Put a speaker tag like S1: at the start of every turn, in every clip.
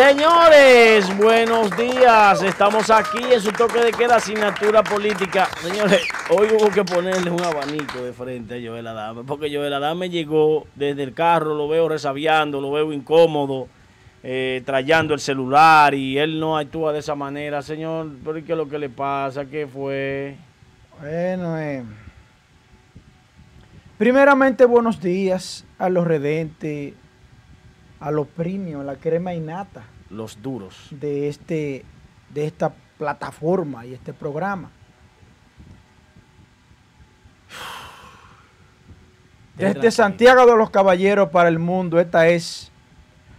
S1: Señores, buenos días. Estamos aquí en su toque de queda asignatura política. Señores, hoy hubo que ponerle un abanico de frente a Joel Adame, porque Joel Adame llegó desde el carro, lo veo resabiando, lo veo incómodo, eh, trayendo el celular y él no actúa de esa manera. Señor, ¿por qué es lo que le pasa? ¿Qué fue?
S2: Bueno, eh, primeramente buenos días a los redentes, a los premios, a la crema innata.
S1: Los duros.
S2: De, este, de esta plataforma y este programa. Desde Santiago de los Caballeros para el mundo, esta es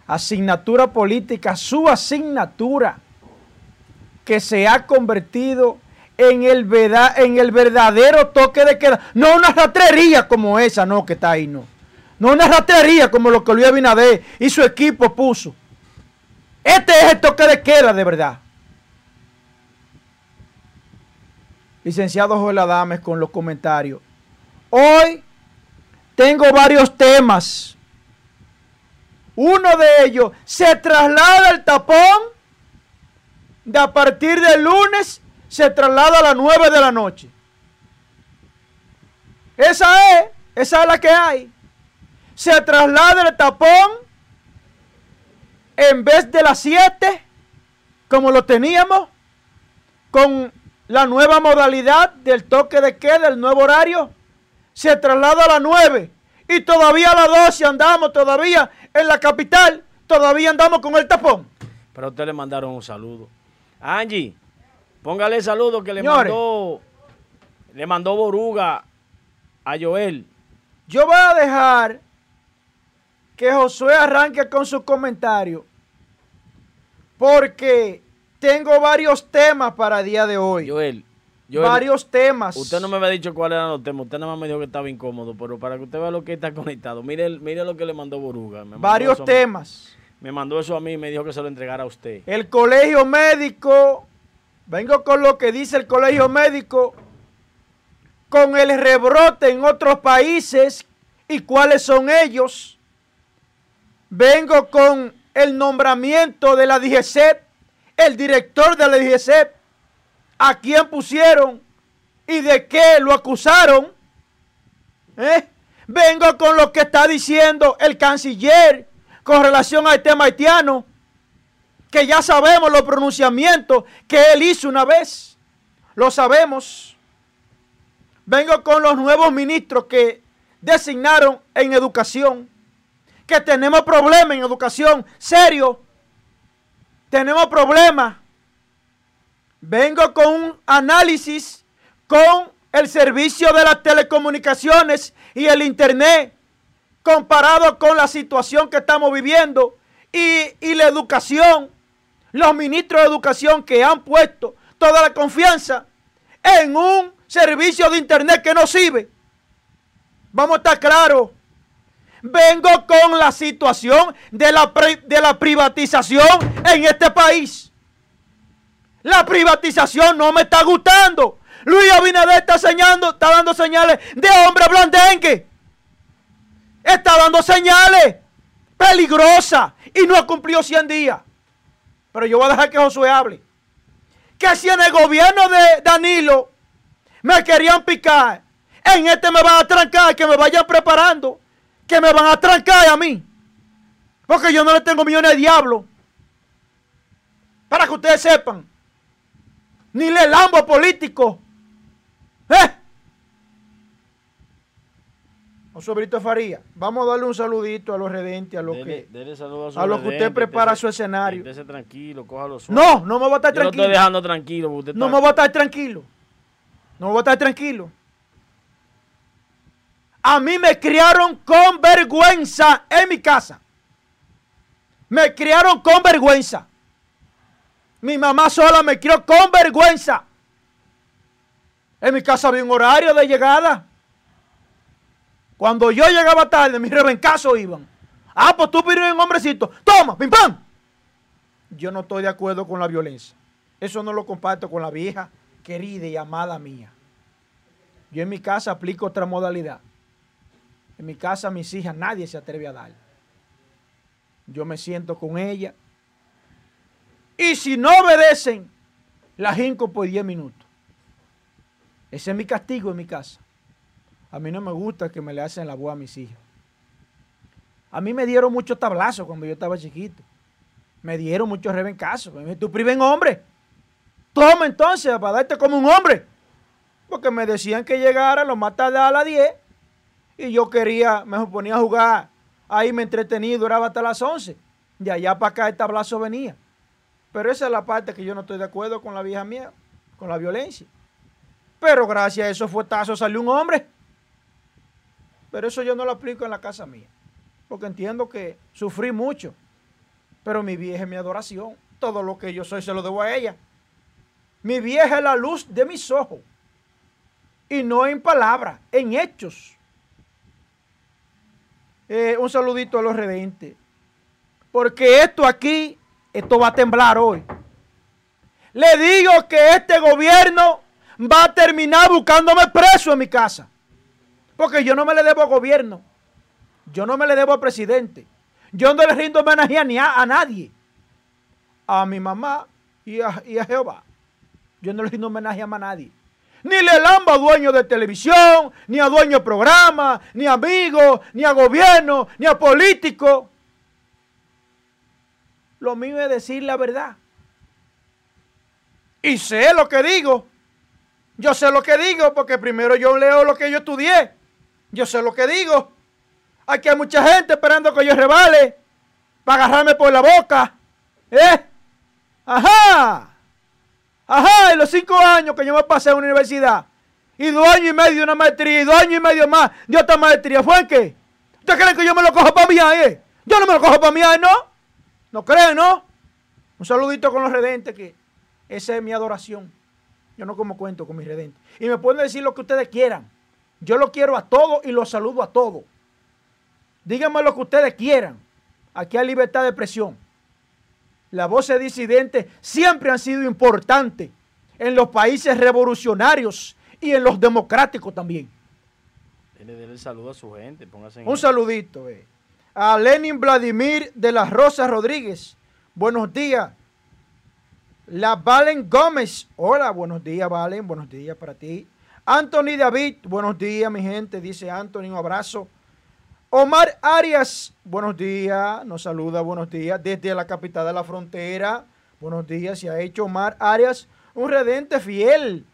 S2: asignatura política, su asignatura, que se ha convertido en el, en el verdadero toque de queda. No una ratrería como esa, no, que está ahí, no. No una rastrería como lo que Luis Abinader y su equipo puso. Este es el toque de queda de verdad. Licenciado Joel Adames con los comentarios. Hoy tengo varios temas. Uno de ellos se traslada el tapón de a partir del lunes se traslada a las 9 de la noche. Esa es, esa es la que hay se traslada el tapón en vez de las 7, como lo teníamos, con la nueva modalidad del toque de queda, el nuevo horario, se traslada a las 9 y todavía a las 12 andamos todavía en la capital, todavía andamos con el tapón.
S1: Pero a usted le mandaron un saludo. Angie, póngale el saludo que le mandó, le mandó Boruga a Joel.
S2: Yo voy a dejar que Josué arranque con su comentario, porque tengo varios temas para el día de hoy.
S1: Joel,
S2: varios temas.
S1: Usted no me había dicho cuáles eran los temas, usted nada más me dijo que estaba incómodo, pero para que usted vea lo que está conectado, mire, mire lo que le mandó Boruga.
S2: varios temas.
S1: me mandó eso a mí y me dijo que se lo entregara a usted.
S2: El colegio médico, vengo con lo que dice el colegio médico, con el rebrote en otros países y cuáles son ellos vengo con el nombramiento de la DGCEP, el director de la DGCEP, a quién pusieron y de qué lo acusaron. ¿Eh? Vengo con lo que está diciendo el canciller con relación al tema haitiano, que ya sabemos los pronunciamientos que él hizo una vez. Lo sabemos. Vengo con los nuevos ministros que designaron en educación que tenemos problemas en educación, serio. Tenemos problemas. Vengo con un análisis con el servicio de las telecomunicaciones y el Internet comparado con la situación que estamos viviendo y, y la educación. Los ministros de educación que han puesto toda la confianza en un servicio de Internet que no sirve. Vamos a estar claros. Vengo con la situación de la, de la privatización en este país. La privatización no me está gustando. Luis Abinader está, señalando, está dando señales de hombre blandengue. Está dando señales peligrosas y no ha cumplido 100 días. Pero yo voy a dejar que Josué hable. Que si en el gobierno de Danilo me querían picar, en este me van a trancar, que me vayan preparando que me van a trancar a mí. Porque yo no le tengo millones de diablos. Para que ustedes sepan. Ni le lambo político. ¿Eh? Brito Faría, vamos a darle un saludito a los redentes, a los que a, los que usted prepara su escenario.
S1: tranquilo, cójalo
S2: No, no me voy a estar tranquilo.
S1: Yo estoy dejando tranquilo.
S2: no me voy a estar tranquilo. No me voy a estar tranquilo. A mí me criaron con vergüenza en mi casa. Me criaron con vergüenza. Mi mamá sola me crió con vergüenza. En mi casa había un horario de llegada. Cuando yo llegaba tarde, mis rebencazos iban. Ah, pues tú pides un hombrecito. Toma, pim pam. Yo no estoy de acuerdo con la violencia. Eso no lo comparto con la vieja querida y amada mía. Yo en mi casa aplico otra modalidad. En mi casa, mis hijas, nadie se atreve a dar. Yo me siento con ella Y si no obedecen, la jinco por 10 minutos. Ese es mi castigo en mi casa. A mí no me gusta que me le hacen la voz a mis hijos. A mí me dieron muchos tablazos cuando yo estaba chiquito. Me dieron muchos rebencazos. Me tu priven hombre. Toma entonces para darte como un hombre. Porque me decían que llegara lo más tarde a las 10. Y yo quería, me ponía a jugar. Ahí me entretenía duraba hasta las 11. De allá para acá el tablazo venía. Pero esa es la parte que yo no estoy de acuerdo con la vieja mía, con la violencia. Pero gracias a esos fuetazos salió un hombre. Pero eso yo no lo aplico en la casa mía. Porque entiendo que sufrí mucho. Pero mi vieja es mi adoración. Todo lo que yo soy se lo debo a ella. Mi vieja es la luz de mis ojos. Y no en palabras, en hechos. Eh, un saludito a los redentes. Porque esto aquí, esto va a temblar hoy. Le digo que este gobierno va a terminar buscándome preso en mi casa. Porque yo no me le debo al gobierno. Yo no me le debo al presidente. Yo no le rindo homenaje a, a nadie. A mi mamá y a, y a Jehová. Yo no le rindo homenaje a nadie. Ni le lamba a dueños de televisión, ni a dueños de programa, ni a amigos, ni a gobierno, ni a políticos. Lo mío es decir la verdad. Y sé lo que digo. Yo sé lo que digo porque primero yo leo lo que yo estudié. Yo sé lo que digo. Aquí hay mucha gente esperando que yo rebale para agarrarme por la boca. ¿Eh? Ajá. Ajá, en los cinco años que yo me pasé en la universidad. Y dos años y medio de una maestría y dos años y medio más de otra maestría. ¿Fue en qué? ¿Ustedes creen que yo me lo cojo para mí ahí? Yo no me lo cojo para mí ahí, ¿no? ¿No creen, no? Un saludito con los redentes que esa es mi adoración. Yo no como cuento con mis redentes. Y me pueden decir lo que ustedes quieran. Yo lo quiero a todos y los saludo a todos. Díganme lo que ustedes quieran. Aquí hay libertad de expresión. Las voces disidentes siempre han sido importantes en los países revolucionarios y en los democráticos también.
S1: Dele, saludo a su gente.
S2: Un saludito. Eh. A Lenin Vladimir de las Rosas Rodríguez. Buenos días. La Valen Gómez. Hola, buenos días, Valen. Buenos días para ti. Anthony David. Buenos días, mi gente. Dice Anthony. Un abrazo. Omar Arias, buenos días, nos saluda, buenos días, desde la capital de la frontera. Buenos días, se ha hecho Omar Arias, un redente fiel.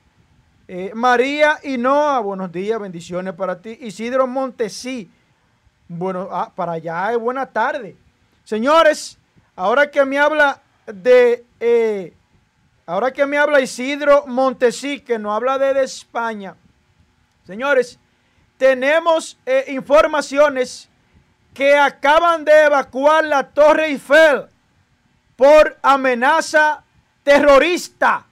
S2: Eh, María Hinoa, buenos días, bendiciones para ti. Isidro Montesí, bueno, ah, para allá es buena tarde. Señores, ahora que me habla de, eh, ahora que me habla Isidro Montesí, que no habla de España. Señores, tenemos eh, informaciones que acaban de evacuar la Torre Eiffel por amenaza terrorista.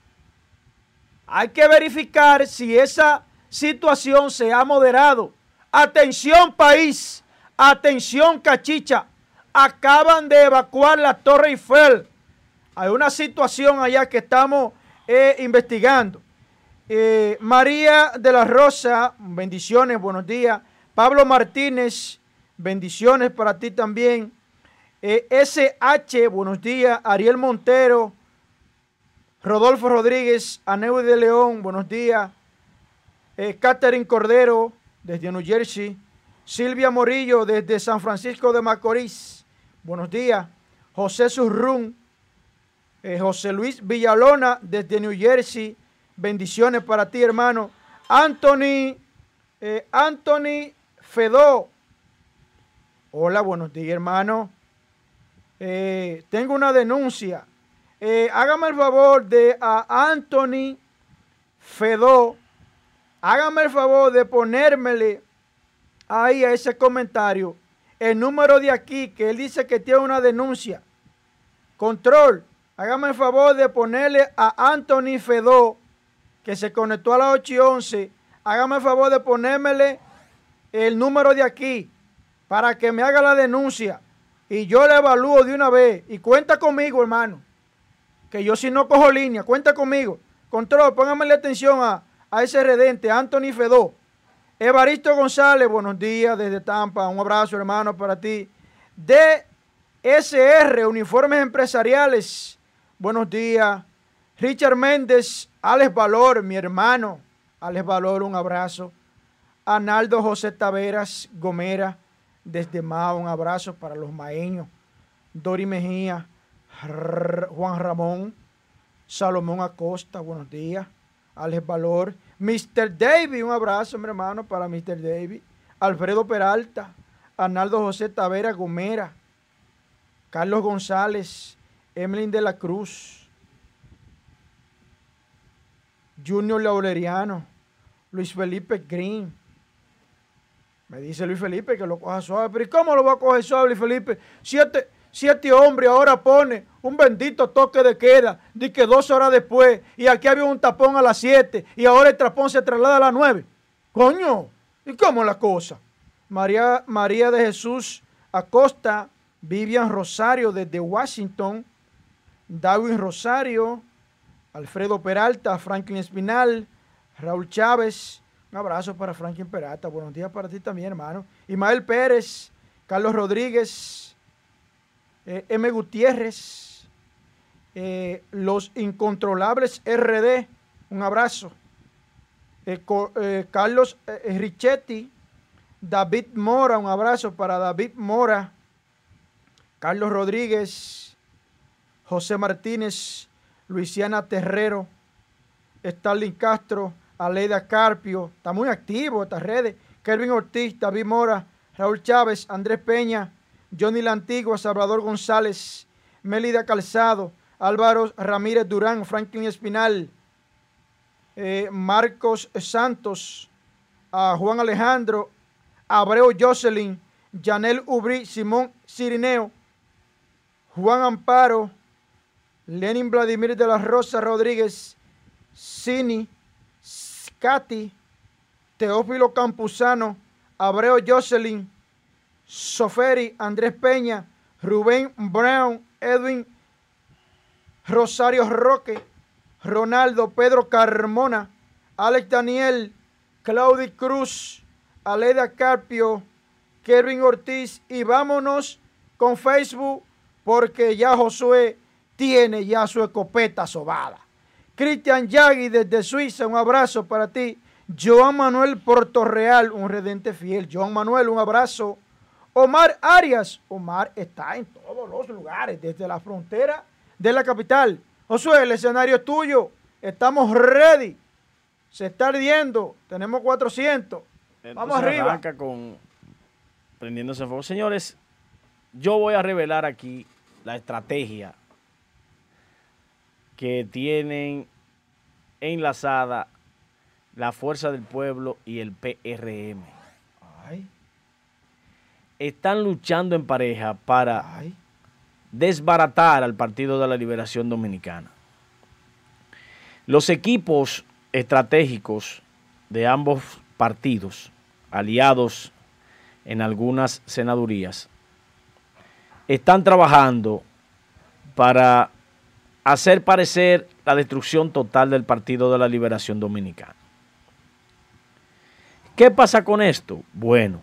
S2: Hay que verificar si esa situación se ha moderado. Atención país, atención cachicha, acaban de evacuar la Torre Eiffel. Hay una situación allá que estamos eh, investigando. Eh, María de la Rosa, bendiciones, buenos días. Pablo Martínez, bendiciones para ti también. Eh, SH, buenos días. Ariel Montero, Rodolfo Rodríguez, Aneu de León, buenos días. Eh, Catherine Cordero, desde New Jersey. Silvia Morillo, desde San Francisco de Macorís, buenos días. José Surrún, José Luis Villalona, desde New Jersey. Bendiciones para ti, hermano. Anthony, eh, Anthony Fedó. Hola, buenos días, hermano. Eh, tengo una denuncia. Eh, hágame el favor de a Anthony Fedó. Hágame el favor de ponérmele ahí a ese comentario el número de aquí que él dice que tiene una denuncia. Control. Hágame el favor de ponerle a Anthony Fedó que se conectó a las 8 y 11, hágame el favor de ponérmele el número de aquí para que me haga la denuncia y yo le evalúo de una vez. Y cuenta conmigo, hermano, que yo si no cojo línea, cuenta conmigo. Control, póngame atención a, a ese redente, Anthony Fedó. Evaristo González, buenos días desde Tampa, un abrazo hermano para ti. DSR, Uniformes Empresariales, buenos días. Richard Méndez, Alex Valor, mi hermano. Alex Valor, un abrazo. Analdo José Taveras Gomera, desde Mao, un abrazo para los maeños. Dori Mejía, Juan Ramón, Salomón Acosta, buenos días. Alex Valor, Mr. David, un abrazo, mi hermano, para Mr. David. Alfredo Peralta, Arnaldo José Tavera Gomera, Carlos González, Emily de la Cruz, Junior Laureriano, Luis Felipe Green. Me dice Luis Felipe que lo coja suave. Pero ¿y cómo lo va a coger suave, Luis Felipe? Siete, siete hombres ahora pone un bendito toque de queda de que dos horas después y aquí había un tapón a las siete y ahora el tapón se traslada a las nueve. Coño, ¿y cómo la cosa? María, María de Jesús Acosta, Vivian Rosario desde Washington, David Rosario, Alfredo Peralta, Franklin Espinal, Raúl Chávez, un abrazo para Franklin Peralta, buenos días para ti también, hermano. Ismael Pérez, Carlos Rodríguez, eh, M. Gutiérrez, eh, Los Incontrolables RD, un abrazo. Eh, Carlos Richetti, David Mora, un abrazo para David Mora, Carlos Rodríguez, José Martínez, Luisiana Terrero, Stalin Castro, Aleida Carpio, está muy activo estas redes, Kelvin Ortiz, David Mora, Raúl Chávez, Andrés Peña, Johnny La Antigua, Salvador González, Melida Calzado, Álvaro Ramírez Durán, Franklin Espinal, eh, Marcos Santos, Juan Alejandro, Abreu Jocelyn, Janel Ubrí, Simón Cirineo, Juan Amparo, Lenin Vladimir de la Rosa Rodríguez, Cini, Katy, Teófilo Campuzano, Abreu Jocelyn, Soferi, Andrés Peña, Rubén Brown, Edwin Rosario Roque, Ronaldo Pedro Carmona, Alex Daniel, Claudia Cruz, Aleda Carpio, Kevin Ortiz. Y vámonos con Facebook porque ya Josué tiene ya su escopeta sobada. Cristian Yagui desde Suiza, un abrazo para ti. Joan Manuel Portorreal, un redente fiel. Joan Manuel, un abrazo. Omar Arias, Omar está en todos los lugares, desde la frontera de la capital. Josué, el escenario es tuyo. Estamos ready. Se está ardiendo. Tenemos 400. Vamos arriba.
S1: Arranca con prendiéndose fuego. Señores, yo voy a revelar aquí la estrategia que tienen enlazada la Fuerza del Pueblo y el PRM. Están luchando en pareja para desbaratar al Partido de la Liberación Dominicana. Los equipos estratégicos de ambos partidos aliados en algunas senadurías, están trabajando para hacer parecer la destrucción total del Partido de la Liberación Dominicana. ¿Qué pasa con esto? Bueno,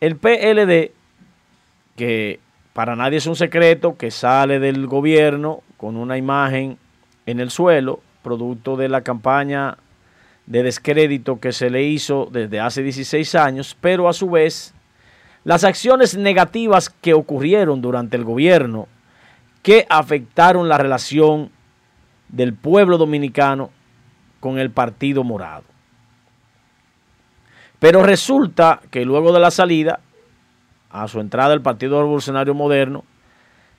S1: el PLD, que para nadie es un secreto, que sale del gobierno con una imagen en el suelo, producto de la campaña de descrédito que se le hizo desde hace 16 años, pero a su vez las acciones negativas que ocurrieron durante el gobierno que afectaron la relación del pueblo dominicano con el Partido Morado. Pero resulta que luego de la salida, a su entrada el Partido Revolucionario Moderno,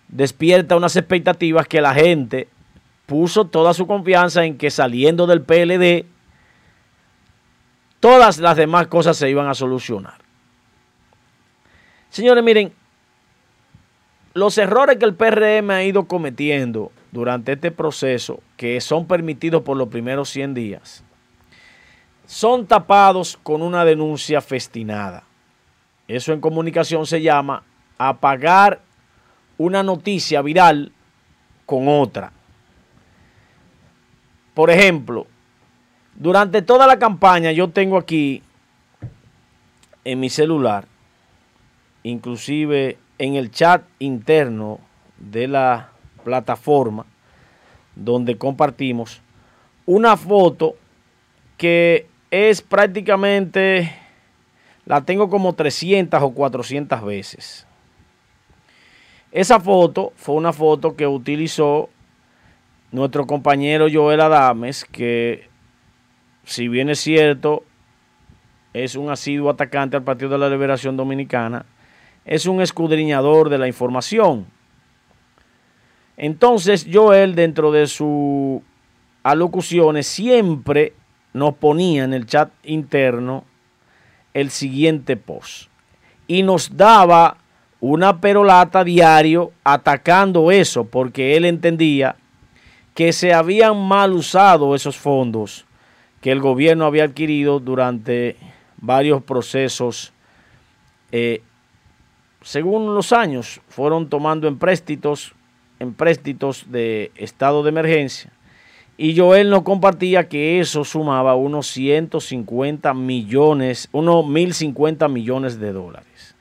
S1: despierta unas expectativas que la gente puso toda su confianza en que saliendo del PLD todas las demás cosas se iban a solucionar. Señores, miren, los errores que el PRM ha ido cometiendo durante este proceso, que son permitidos por los primeros 100 días, son tapados con una denuncia festinada. Eso en comunicación se llama apagar una noticia viral con otra. Por ejemplo, durante toda la campaña yo tengo aquí en mi celular, inclusive en el chat interno de la plataforma donde compartimos una foto que es prácticamente, la tengo como 300 o 400 veces. Esa foto fue una foto que utilizó nuestro compañero Joel Adames, que si bien es cierto, es un asiduo atacante al Partido de la Liberación Dominicana, es un escudriñador de la información. Entonces Joel dentro de sus alocuciones siempre nos ponía en el chat interno el siguiente post y nos daba una perolata diario atacando eso porque él entendía que se habían mal usado esos fondos que el gobierno había adquirido durante varios procesos eh, según los años, fueron tomando empréstitos, empréstitos de estado de emergencia. Y Joel nos compartía que eso sumaba unos 150 millones, unos 1050 millones de dólares.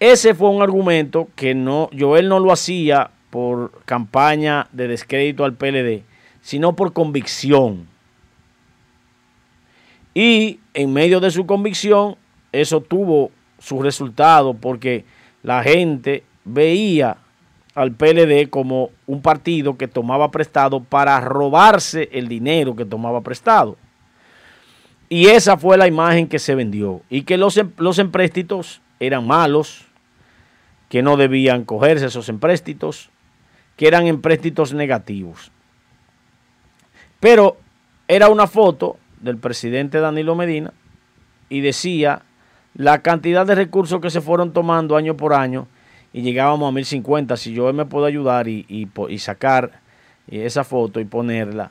S1: Ese fue un argumento que no, Joel no lo hacía por campaña de descrédito al PLD, sino por convicción. Y en medio de su convicción, eso tuvo su resultado porque la gente veía al PLD como un partido que tomaba prestado para robarse el dinero que tomaba prestado. Y esa fue la imagen que se vendió. Y que los, em, los empréstitos eran malos, que no debían cogerse esos empréstitos, que eran empréstitos negativos. Pero era una foto del presidente Danilo Medina y decía la cantidad de recursos que se fueron tomando año por año y llegábamos a 1050. Si yo me puedo ayudar y, sacar esa foto y ponerla,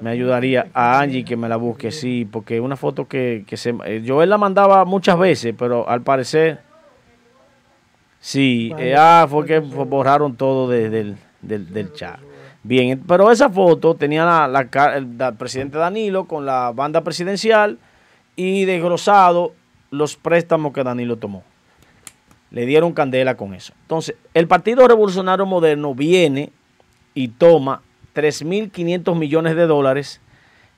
S1: me ayudaría a Angie que me la busque, sí, porque una foto que, se... Eh, yo él la mandaba muchas veces, pero al parecer... Sí, eh, ah, fue que borraron todo del, del, chat. Bien, pero esa foto tenía la, la, el, presidente Danilo con la banda presidencial y desglosado los préstamos que Danilo tomó. Le dieron candela con eso. Entonces, el Partido Revolucionario Moderno viene y toma 3.500 millones de dólares,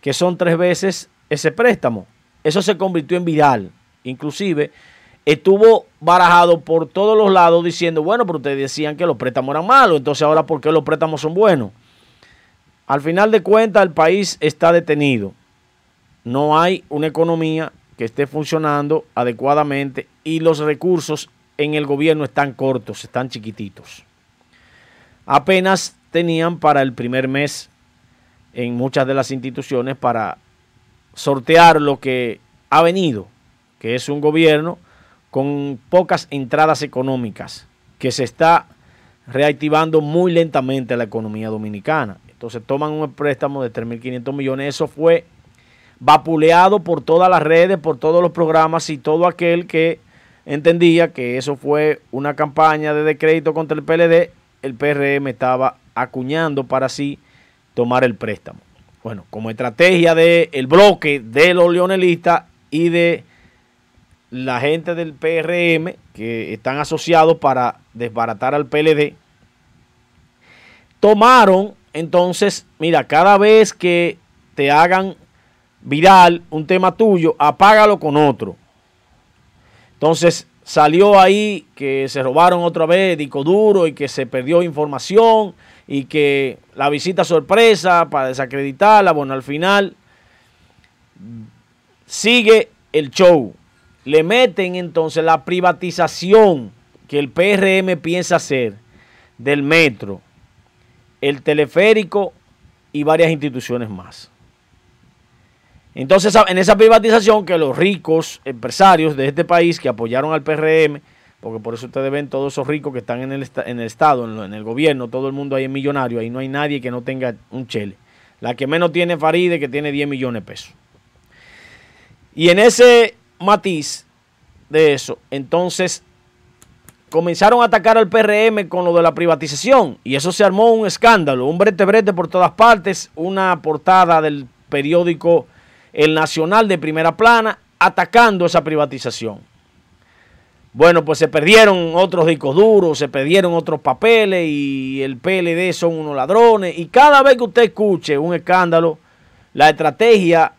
S1: que son tres veces ese préstamo. Eso se convirtió en viral. Inclusive, estuvo barajado por todos los lados diciendo, bueno, pero ustedes decían que los préstamos eran malos, entonces ahora ¿por qué los préstamos son buenos? Al final de cuentas, el país está detenido. No hay una economía que esté funcionando adecuadamente y los recursos en el gobierno están cortos, están chiquititos. Apenas tenían para el primer mes en muchas de las instituciones para sortear lo que ha venido, que es un gobierno con pocas entradas económicas, que se está reactivando muy lentamente la economía dominicana. Entonces toman un préstamo de 3.500 millones, eso fue vapuleado por todas las redes, por todos los programas y todo aquel que entendía que eso fue una campaña de decrédito contra el PLD, el PRM estaba acuñando para así tomar el préstamo. Bueno, como estrategia del bloque de los leonelistas y de la gente del PRM que están asociados para desbaratar al PLD, tomaron entonces, mira, cada vez que te hagan viral un tema tuyo, apágalo con otro. Entonces salió ahí que se robaron otra vez disco duro y que se perdió información y que la visita sorpresa para desacreditarla. Bueno, al final sigue el show. Le meten entonces la privatización que el PRM piensa hacer del metro, el teleférico y varias instituciones más. Entonces, en esa privatización que los ricos empresarios de este país que apoyaron al PRM, porque por eso ustedes ven todos esos ricos que están en el, en el Estado, en, el gobierno, todo el mundo ahí es millonario, ahí no hay nadie que no tenga un chele. La que menos tiene Faride, que tiene 10 millones de pesos. Y en ese matiz de eso, entonces comenzaron a atacar al PRM con lo de la privatización y eso se armó un escándalo, un brete brete por todas partes, una portada del periódico el Nacional de primera plana atacando esa privatización. Bueno, pues se perdieron otros discos duros, se perdieron otros papeles y el PLD son unos ladrones. Y cada vez que usted escuche un escándalo, la estrategia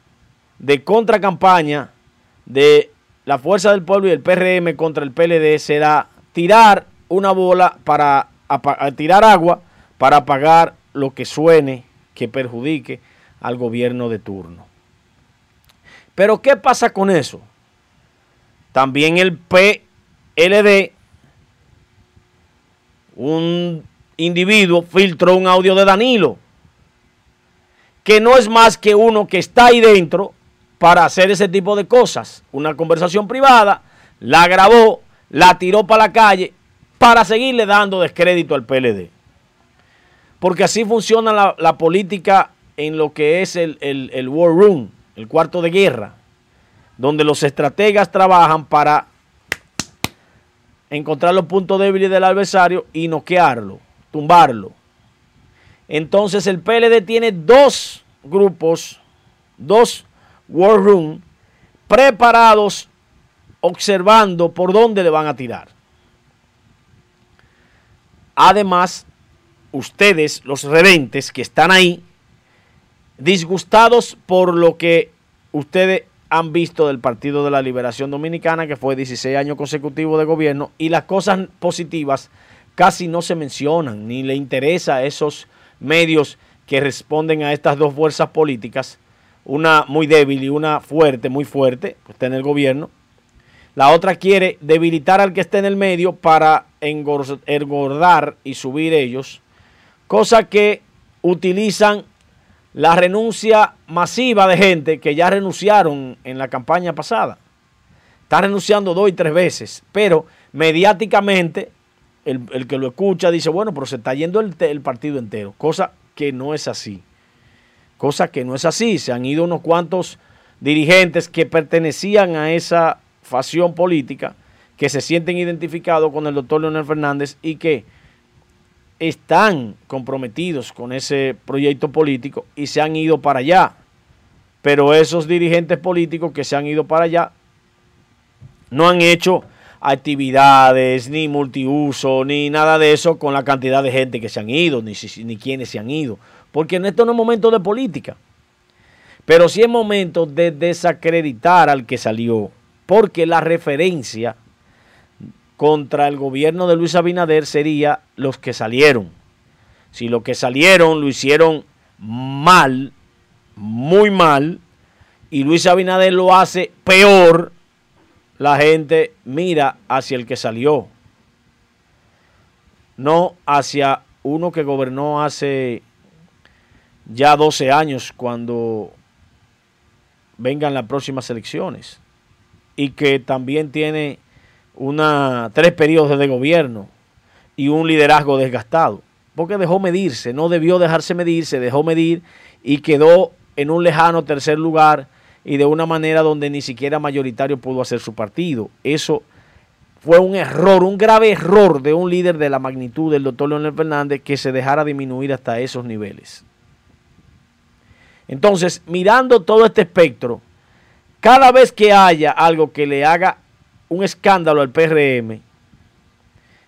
S1: de contracampaña de la Fuerza del Pueblo y el PRM contra el PLD será tirar una bola para tirar agua para apagar lo que suene que perjudique al gobierno de turno. Pero ¿qué pasa con eso? También el PLD, un individuo filtró un audio de Danilo, que no es más que uno que está ahí dentro para hacer ese tipo de cosas. Una conversación privada, la grabó, la tiró para la calle para seguirle dando descrédito al PLD. Porque así funciona la, política en lo que es el, el War Room, el cuarto de guerra, donde los estrategas trabajan para encontrar los puntos débiles del adversario y noquearlo, tumbarlo. Entonces el PLD tiene dos grupos, dos War Room, preparados, observando por dónde le van a tirar. Además, ustedes, los redentes que están ahí, disgustados por lo que ustedes han visto del Partido de la Liberación Dominicana, que fue 16 años consecutivos de gobierno, y las cosas positivas casi no se mencionan, ni le interesa a esos medios que responden a estas dos fuerzas políticas, una muy débil y una fuerte, muy fuerte, que está en el gobierno. La otra quiere debilitar al que está en el medio para engordar y subir ellos, cosa que utilizan la renuncia masiva de gente que ya renunciaron en la campaña pasada. Está renunciando dos y tres veces, pero mediáticamente el, que lo escucha dice, bueno, pero se está yendo el, el, partido entero, cosa que no es así. Cosa que no es así. Se han ido unos cuantos dirigentes que pertenecían a esa facción política, que se sienten identificados con el doctor Leonel Fernández y que están comprometidos con ese proyecto político y se han ido para allá. Pero esos dirigentes políticos que se han ido para allá no han hecho actividades, ni multiuso, ni nada de eso con la cantidad de gente que se han ido, ni, ni quienes se han ido. Porque en esto no es momento de política. Pero sí es momento de desacreditar al que salió. Porque la referencia contra el gobierno de Luis Abinader sería los que salieron. Si los que salieron lo hicieron mal, muy mal, y Luis Abinader lo hace peor, la gente mira hacia el que salió, no hacia uno que gobernó hace ya 12 años cuando vengan las próximas elecciones y que también tiene una, tres periodos de gobierno y un liderazgo desgastado. Porque dejó medirse, no debió dejarse medir, se dejó medir y quedó en un lejano tercer lugar y de una manera donde ni siquiera mayoritario pudo hacer su partido. Eso fue un error, un grave error de un líder de la magnitud del doctor Leonel Fernández que se dejara disminuir hasta esos niveles. Entonces, mirando todo este espectro, cada vez que haya algo que le haga un escándalo al PRM,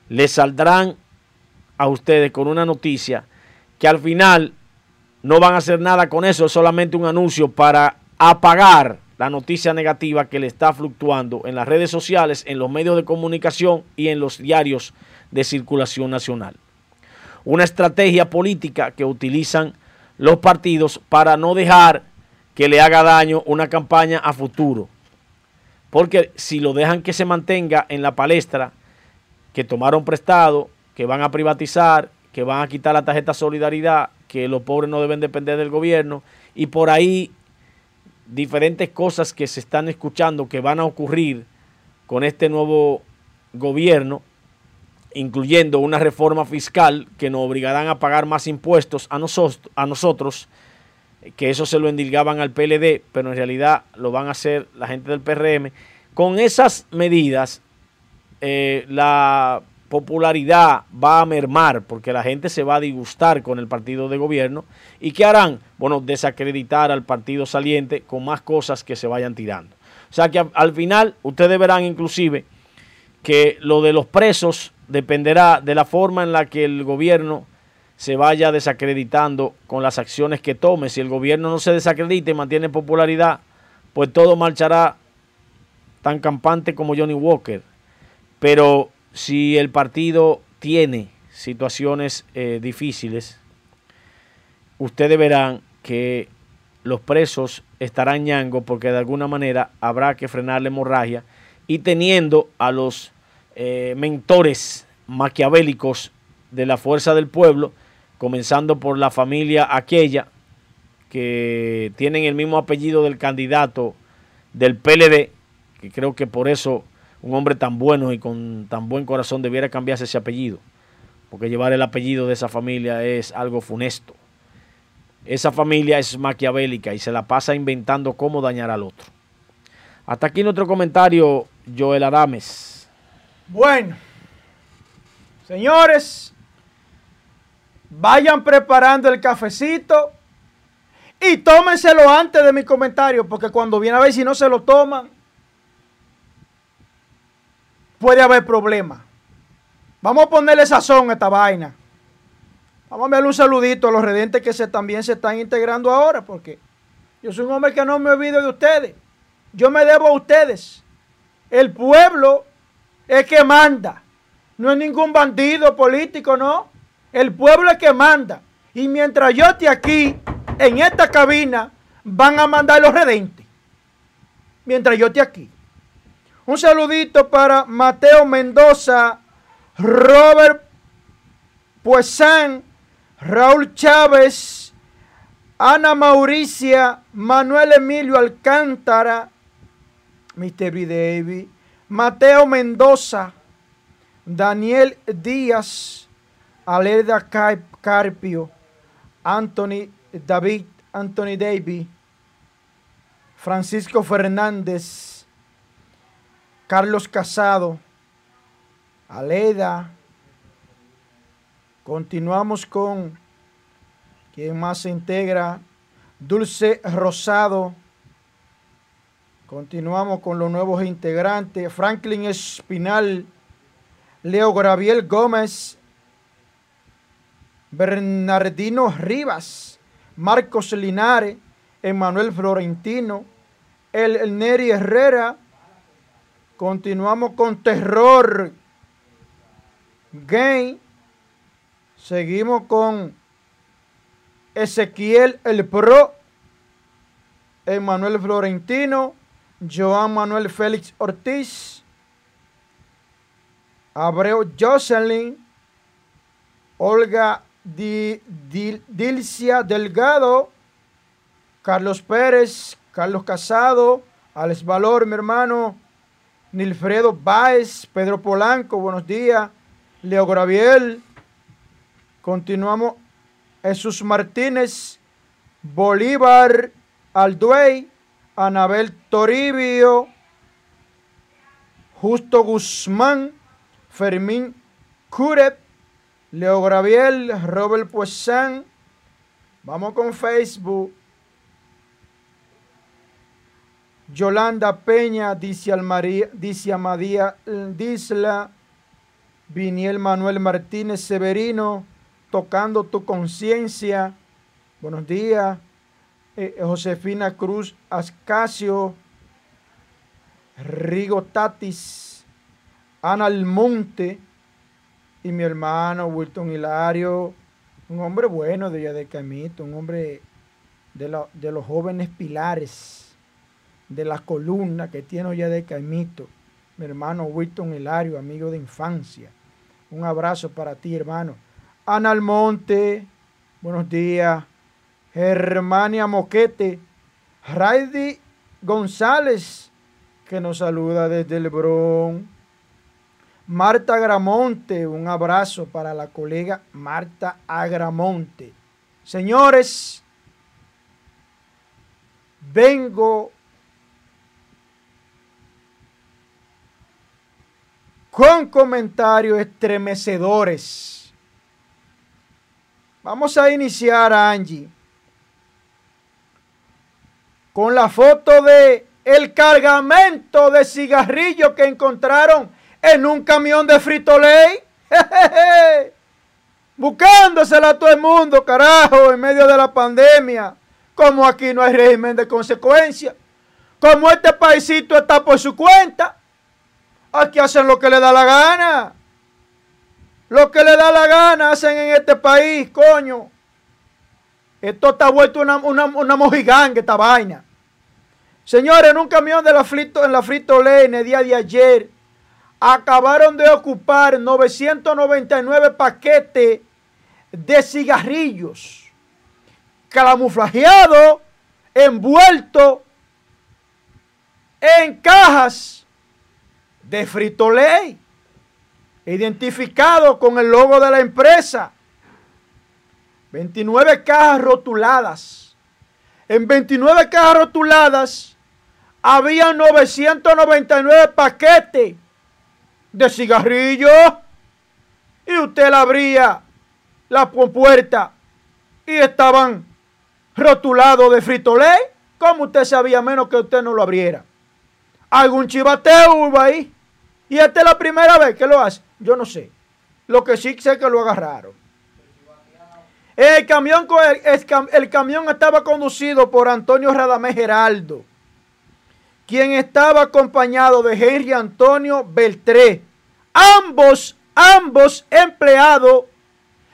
S1: le saldrán a ustedes con una noticia que al final no van a hacer nada con eso, es solamente un anuncio para apagar la noticia negativa que le está fluctuando en las redes sociales, en los medios de comunicación y en los diarios de circulación nacional. Una estrategia política que utilizan los partidos para no dejar que le haga daño una campaña a futuro. Porque si lo dejan que se mantenga en la palestra, que tomaron prestado, que van a privatizar, que van a quitar la tarjeta solidaridad, que los pobres no deben depender del gobierno, y por ahí diferentes cosas que se están escuchando que van a ocurrir con este nuevo gobierno, incluyendo una reforma fiscal que nos obligarán a pagar más impuestos a, nosotros, a nosotros que eso se lo endilgaban al PLD, pero en realidad lo van a hacer la gente del PRM. Con esas medidas, eh, la popularidad va a mermar porque la gente se va a disgustar con el partido de gobierno. ¿Y qué harán? Bueno, desacreditar al partido saliente con más cosas que se vayan tirando. O sea que al final ustedes verán inclusive que lo de los presos dependerá de la forma en la que el gobierno se vaya desacreditando con las acciones que tome. Si el gobierno no se desacredita y mantiene popularidad, pues todo marchará tan campante como Johnny Walker. Pero si el partido tiene situaciones eh, difíciles, ustedes verán que los presos estarán ñango porque de alguna manera habrá que frenar la hemorragia y teniendo a los eh, mentores maquiavélicos de la fuerza del pueblo, comenzando por la familia aquella que tienen el mismo apellido del candidato del PLD, que creo que por eso un hombre tan bueno y con tan buen corazón debiera cambiarse ese apellido, porque llevar el apellido de esa familia es algo funesto. Esa familia es maquiavélica y se la pasa inventando cómo dañar al otro. Hasta aquí nuestro comentario, Joel Adames.
S2: Bueno, señores, vayan preparando el cafecito y tómenselo antes de mi comentario, porque cuando viene a ver si no se lo toman, puede haber problemas. Vamos a ponerle sazón a esta vaina. Vamos a enviarle un saludito a los redentes que se, también se están integrando ahora, porque yo soy un hombre que no me olvido de ustedes. Yo me debo a ustedes. El pueblo es que manda. No es ningún bandido político, no. El pueblo es que manda. Y mientras yo esté aquí, en esta cabina, van a mandar los redentes. Mientras yo esté aquí. Un saludito para Mateo Mendoza, Robert Puesan, Raúl Chávez, Ana Mauricia, Manuel Emilio Alcántara, Mr. B. David, Mateo Mendoza, Daniel Díaz, Aleda Carpio, Anthony David, Anthony David, Francisco Fernández, Carlos Casado, Aleda, Continuamos con quien más se integra, Dulce Rosado. Continuamos con los nuevos integrantes, Franklin Espinal, Leo Graviel Gómez, Bernardino Rivas, Marcos Linares, Emanuel Florentino, el, Neri Herrera. Continuamos con Terror Game. Seguimos con Ezequiel el Pro, Emanuel Florentino, Joan Manuel Félix Ortiz, Abreu Jocelyn, Olga Dilcia Delgado, Carlos Pérez, Carlos Casado, Alex Valor, mi hermano, Nilfredo Báez, Pedro Polanco, buenos días, Leo Graviel, Continuamos. Jesús Martínez, Bolívar Alduey, Anabel Toribio, Justo Guzmán, Fermín Curep, Leo Graviel, Robert Puesan. Vamos con Facebook. Yolanda Peña, dice María, dice Amadía Disla, Viniel Manuel Martínez Severino, tocando tu conciencia. Buenos días. Eh, Josefina Cruz Ascasio, Rigo Tatis, Ana Almonte y mi hermano Wilton Hilario, un hombre bueno de Yadecamito, un hombre de, de los jóvenes pilares de la columna que tiene Yadecamito, mi hermano Wilton Hilario, amigo de infancia. Un abrazo para ti, hermano. Ana Almonte, buenos días. Germania Moquete, Raidy González, que nos saluda desde Lebrón. Marta Agramonte, un abrazo para la colega Marta Agramonte. Señores, vengo con comentarios estremecedores Vamos a iniciar, Angie, con la foto de el cargamento de cigarrillos que encontraron en un camión de frito ley. Buscándosela a todo el mundo, carajo, en medio de la pandemia. Como aquí no hay régimen de consecuencia. Como este paisito está por su cuenta. Aquí hacen lo que le da la gana. Lo que le da la gana hacen en este país, coño. Esto está vuelto una, una, una mojiganga, esta vaina. Señores, en un camión de la frito, en la Frito Ley, en el día de ayer, acabaron de ocupar 999 paquetes de cigarrillos camuflajeados, envueltos en cajas de Frito Ley, identificados con el logo de la empresa. 29 cajas rotuladas. En 29 cajas rotuladas había 999 paquetes de cigarrillos y usted la abría la puerta y estaban rotulados de fritolé. ¿Cómo usted sabía menos que usted no lo abriera? ¿Algún chivateo hubo ahí? Y esta es la primera vez que lo hace. Yo no sé. Lo que sí sé que lo agarraron. El camión, el, el camión estaba conducido por Antonio Radamés Geraldo quien estaba acompañado de Henry Antonio Beltré. Ambos, ambos empleados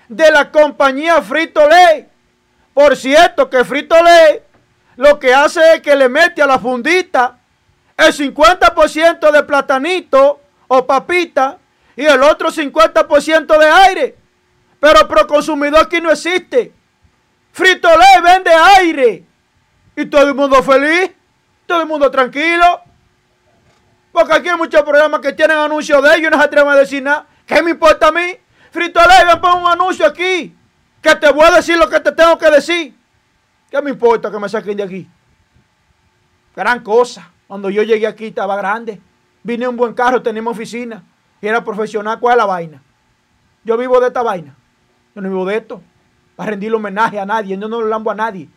S2: de la compañía Frito Lay. Por cierto, que Frito Lay lo que hace es que le mete a la fundita el 50% de platanito o papita y el otro 50% de aire. Pero pro consumidor aquí no existe. Frito Lay vende aire y todo el mundo feliz todo el mundo tranquilo. Porque aquí hay muchos programas que tienen anuncios de ellos y no se atreven a decir nada. ¿Qué me importa a mí? Frito Ley, ven un anuncio aquí. Que te voy a decir lo que te tengo que decir. ¿Qué me importa que me saquen de aquí? Gran cosa. Cuando yo llegué aquí estaba grande. Vine en un buen carro, teníamos oficina. Y era profesional. ¿Cuál es la vaina? Yo vivo de esta vaina. Yo no vivo de esto. Para rendirle homenaje a nadie. Yo no lo lambo a nadie.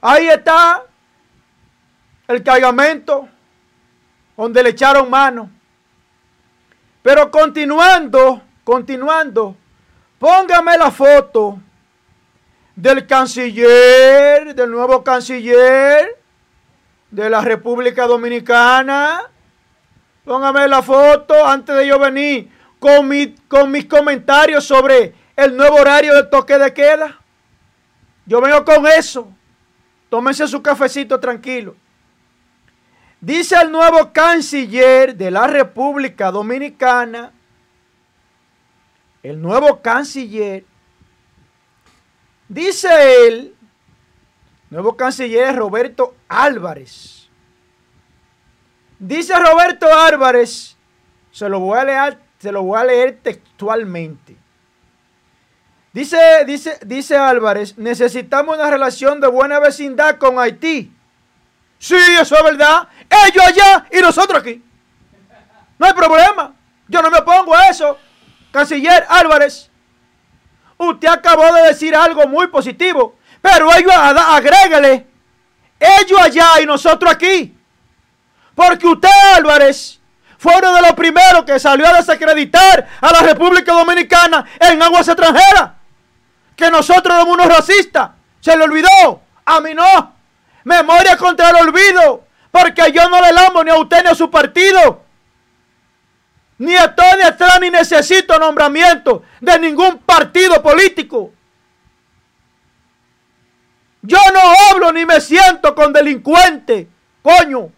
S2: Ahí está el cargamento donde le echaron mano. Pero continuando, continuando, póngame la foto del canciller, del nuevo canciller de la República Dominicana. Póngame la foto antes de yo venir con, con mis comentarios sobre el nuevo horario de toque de queda. Yo vengo con eso. Tómense su cafecito tranquilo. Dice el nuevo canciller de la República Dominicana, el nuevo canciller, dice él, nuevo canciller Roberto Álvarez. Dice Roberto Álvarez, se lo voy a leer, se lo voy a leer textualmente. Dice, dice, dice Álvarez, necesitamos una relación de buena vecindad con Haití Sí, eso es verdad. Ellos allá y nosotros aquí. No hay problema. Yo no me opongo a eso. Canciller Álvarez, usted acabó de decir algo muy positivo, pero ellos agrégale, ellos allá y nosotros aquí. Porque usted, Álvarez, fue uno de los primeros que salió a desacreditar a la República Dominicana en aguas extranjeras. Que nosotros somos unos racistas. Se le olvidó. A mí no. Memoria contra el olvido. Porque yo no le amo ni a usted ni a su partido. Ni estoy detrás ni necesito nombramiento de ningún partido político. Yo no hablo ni me siento con delincuente. Coño.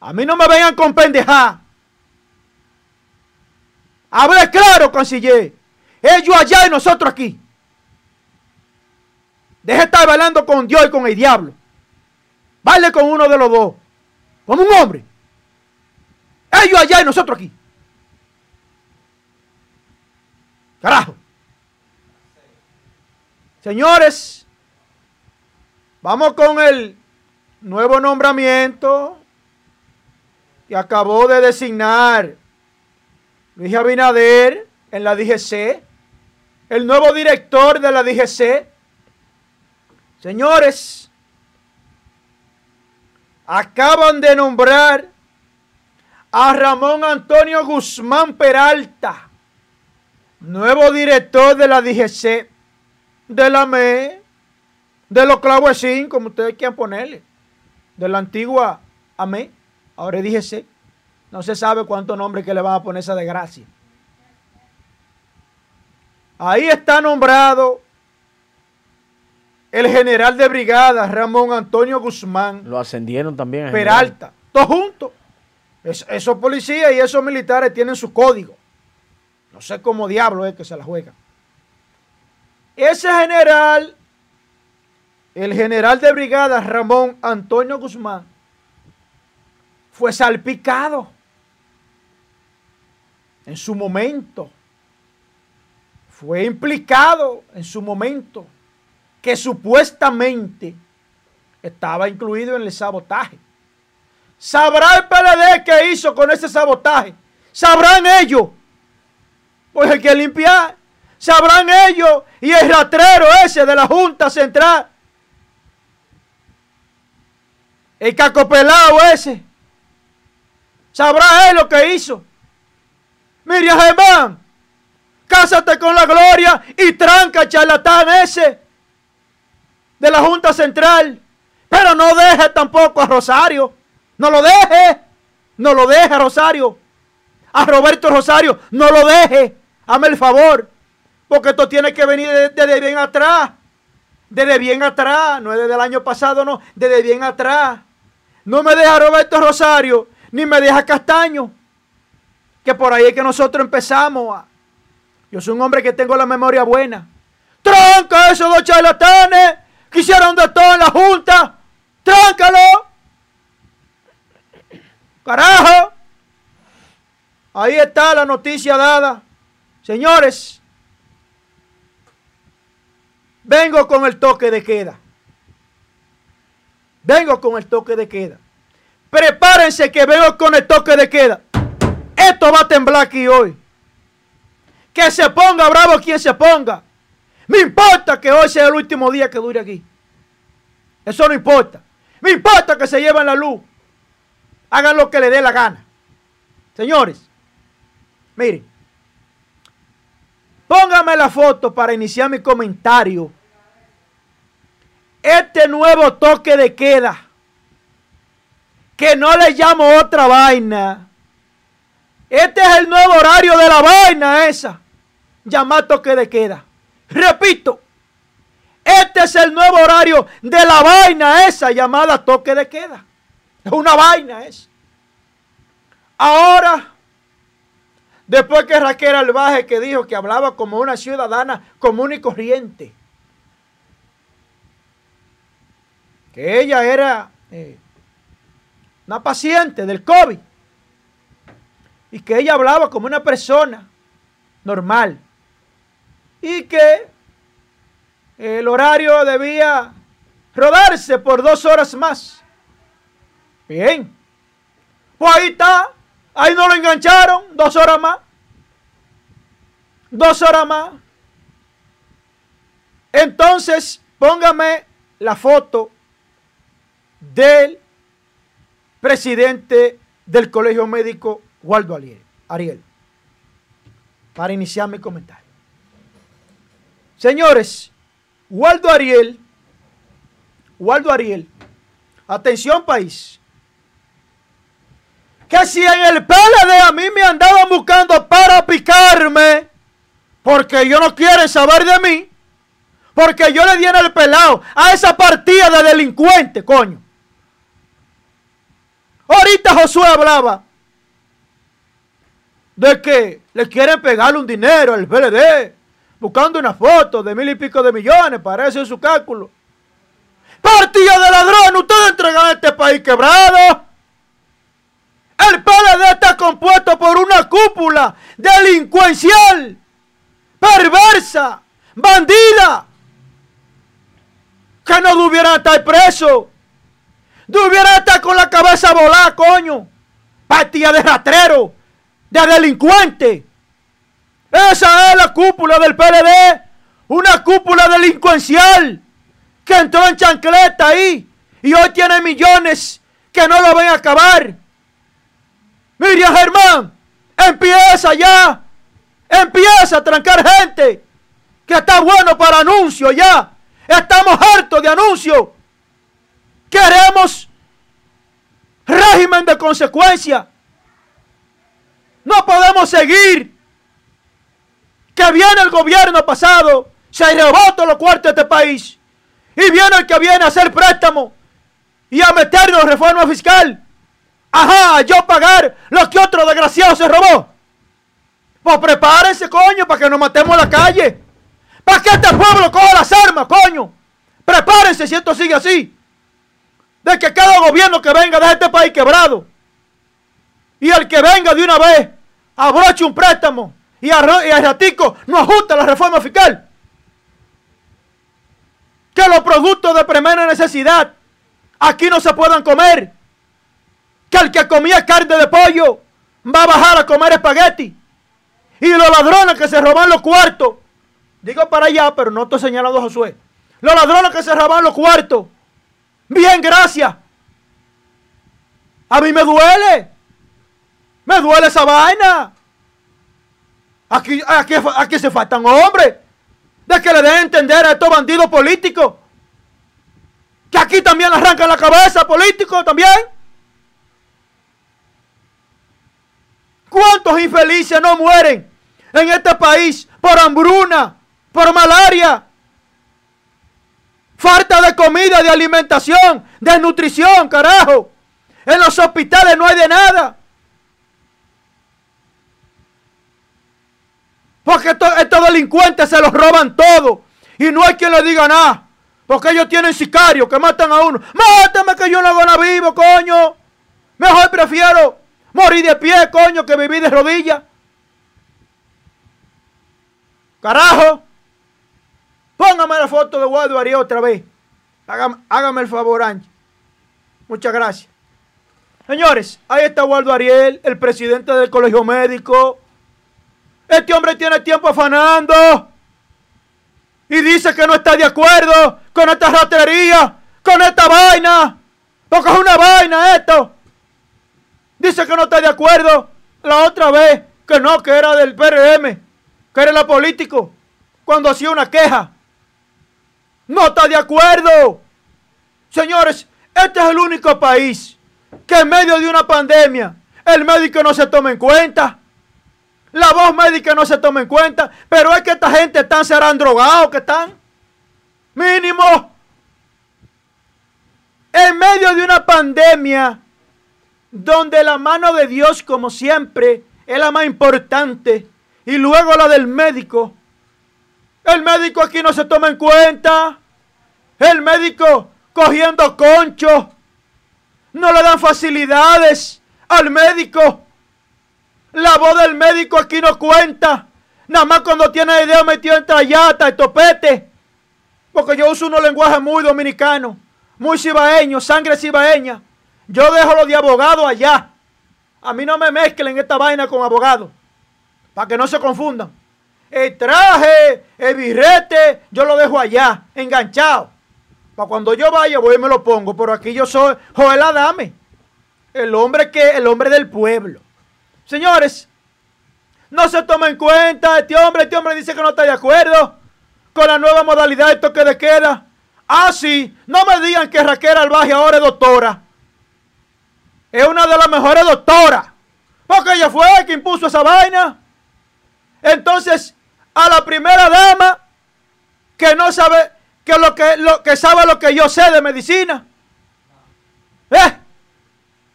S2: A mí no me vengan con pendeja. Hable claro, canciller. Ellos allá y nosotros aquí. Deje de estar bailando con Dios y con el diablo. Baile con uno de los dos. Como un hombre. Ellos allá y nosotros aquí. Carajo. Señores, vamos con el nuevo nombramiento que acabó de designar Luis Abinader en la DGC, el nuevo director de la DGC, Señores, acaban de nombrar a Ramón Antonio Guzmán Peralta, nuevo director de la DGC, de la ME, de los Clavuecín, como ustedes quieran ponerle, de la antigua AME, ahora DGC. No se sabe cuántos nombres que le van a poner esa desgracia. Ahí está nombrado el general de brigada Ramón Antonio Guzmán.
S1: Lo ascendieron también.
S2: Peralta, todos juntos. esos policías y esos militares tienen su código. No sé cómo diablo es que se la juegan. Ese general, el general de brigada Ramón Antonio Guzmán, fue salpicado en su momento. Fue implicado en su momento que supuestamente estaba incluido en el sabotaje. ¿Sabrá el PLD qué hizo con ese sabotaje? ¿Sabrán ellos? Pues hay que limpiar. ¿Sabrán ellos? Y el ratrero ese de la Junta Central. El cacopelado ese. ¿Sabrá él lo que hizo? Miriam Germán, cásate con la gloria y tranca charlatán ese de la Junta Central. Pero no deje tampoco a Rosario. No lo deje. No lo deje, Rosario. A Roberto Rosario, no lo deje. Hame el favor. Porque esto tiene que venir desde, bien atrás. Desde bien atrás. No es desde el año pasado, no. Desde bien atrás. No me deja Roberto Rosario. Ni me deja Castaño. Que por ahí es que nosotros empezamos. Yo soy un hombre que tengo la memoria buena. Tranca esos dos charlatanes Quisieron de todo en la Junta. Tráncalo. Carajo. Ahí está la noticia dada. Señores, vengo con el toque de queda. Vengo con el toque de queda. Prepárense que vengo con el toque de queda. Esto va a temblar aquí hoy. Que se ponga bravo quien se ponga. Me importa que hoy sea el último día que dure aquí. Eso no importa. Me importa que se lleven la luz. Hagan lo que le dé la gana. Señores, miren. Póngame la foto para iniciar mi comentario. Este nuevo toque de queda. Que no le llamo otra vaina. Este es el nuevo horario de la vaina esa. Llamar toque de queda. Repito, este es el nuevo horario de la vaina esa llamada toque de queda. Es una vaina esa. Ahora, después que Raquel Albaje que dijo que hablaba como una ciudadana común y corriente, que ella era eh, una paciente del COVID y que ella hablaba como una persona normal y que el horario debía rodarse por dos horas más. Bien. Pues ahí está. Ahí no lo engancharon. Dos horas más. Dos horas más. Entonces, póngame la foto del presidente del Colegio Médico, Waldo Ariel. Para iniciar mi comentario. Señores, Waldo Ariel, Waldo Ariel, atención país, que si en el PLD a mí me andaban buscando para picarme, porque ellos no quieren saber de mí, porque yo le di en el pelado a esa partida de delincuentes, coño. Ahorita Josué hablaba de que le quieren pegarle un dinero al PLD buscando una foto de mil y pico de millones, parece en su cálculo. Partida de ladrón, ustedes entregan a este país quebrado. El PLD está compuesto por una cúpula delincuencial, perversa, bandida, que no debieran estar preso. Debieran estar con la cabeza volada, coño. Partida de rastrero, de delincuente. Esa es la cúpula del PLD. Una cúpula delincuencial que entró en chancleta ahí y hoy tiene millones que no lo ven a acabar. Miriam Germán, empieza ya. Empieza a trancar gente que está bueno para anuncios ya. Estamos hartos de anuncios. Queremos régimen de consecuencia. No podemos seguir. Que viene el gobierno pasado, se todos los cuartos de este país. Y viene el que viene a hacer préstamo y a meternos reforma fiscal. Ajá, yo pagar lo que otro desgraciado se robó. Pues prepárense, coño, para que nos matemos en la calle. Para que este pueblo coja las armas, coño. Prepárense si esto sigue así. De que cada gobierno que venga de este país quebrado. Y el que venga de una vez, abroche un préstamo y, al ratico no ajusta la reforma fiscal. Que los productos de primera necesidad aquí no se puedan comer. Que el que comía carne de pollo va a bajar a comer espagueti. Y los ladrones que se roban los cuartos. Digo para allá, pero no estoy señalando a Josué. Los ladrones que se roban los cuartos. Bien, gracias. A mí me duele. Me duele esa vaina. Aquí, aquí, aquí se faltan hombres. De que le den entender a estos bandidos políticos. Que aquí también arrancan la cabeza políticos también. ¿Cuántos infelices no mueren en este país por hambruna, por malaria? Falta de comida, de alimentación, de nutrición, carajo. En los hospitales no hay de nada. Porque estos, delincuentes se los roban todo. Y no hay quien le diga nada. Porque ellos tienen sicarios que matan a uno. Mátame que yo no hago nada vivo, coño. Mejor prefiero morir de pie, coño, que vivir de rodillas. Carajo. Póngame la foto de Waldo Ariel otra vez. Hágame, el favor, Ángel. Muchas gracias. Señores, ahí está Waldo Ariel, el presidente del colegio médico. Este hombre tiene tiempo afanando. Y dice que no está de acuerdo con esta ratería, con esta vaina. Porque es una vaina esto. Dice que no está de acuerdo. La otra vez que no, que era del PRM, que era la político, cuando hacía una queja. No está de acuerdo. Señores, este es el único país que en medio de una pandemia el médico no se toma en cuenta. La voz médica no se toma en cuenta. Pero es que esta gente están serán drogados, que están. Mínimo. En medio de una pandemia donde la mano de Dios, como siempre, es la más importante. Y luego la del médico. El médico aquí no se toma en cuenta. El médico cogiendo concho. No le dan facilidades al médico. La voz del médico aquí no cuenta. Nada más cuando tiene idea metido en trayata y topete. Porque yo uso unos lenguajes muy dominicanos, muy cibaeños, sangre cibaeña. Yo dejo los de abogado allá. A mí no me mezclen esta vaina con abogados. Para que no se confundan. El traje, el birrete, yo lo dejo allá, enganchado. Para cuando yo vaya, voy y me lo pongo. Pero aquí yo soy Joel Adame. El hombre que, el hombre del pueblo. Señores, no se toma en cuenta este hombre. Este hombre dice que no está de acuerdo con la nueva modalidad de toque de queda. Ah, sí. No me digan que Raquel Albaje ahora es doctora. Es una de las mejores doctoras. Porque ella fue que impuso esa vaina. Entonces, a la primera dama que no sabe que lo que, lo, que sabe lo que yo sé de medicina. ¿Eh?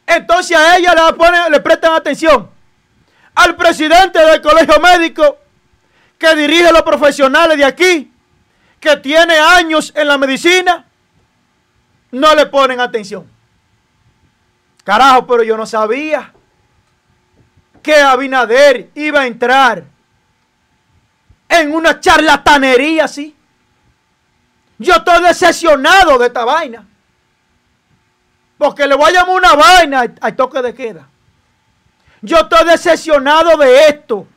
S2: Entonces a ella le, le prestan atención al presidente del colegio médico que dirige a los profesionales de aquí, que tiene años en la medicina, no le ponen atención. Carajo, pero yo no sabía que Abinader iba a entrar en una charlatanería así. Yo estoy decepcionado de esta vaina. Porque le voy a llamar una vaina al toque de queda. Yo estoy decepcionado de esto.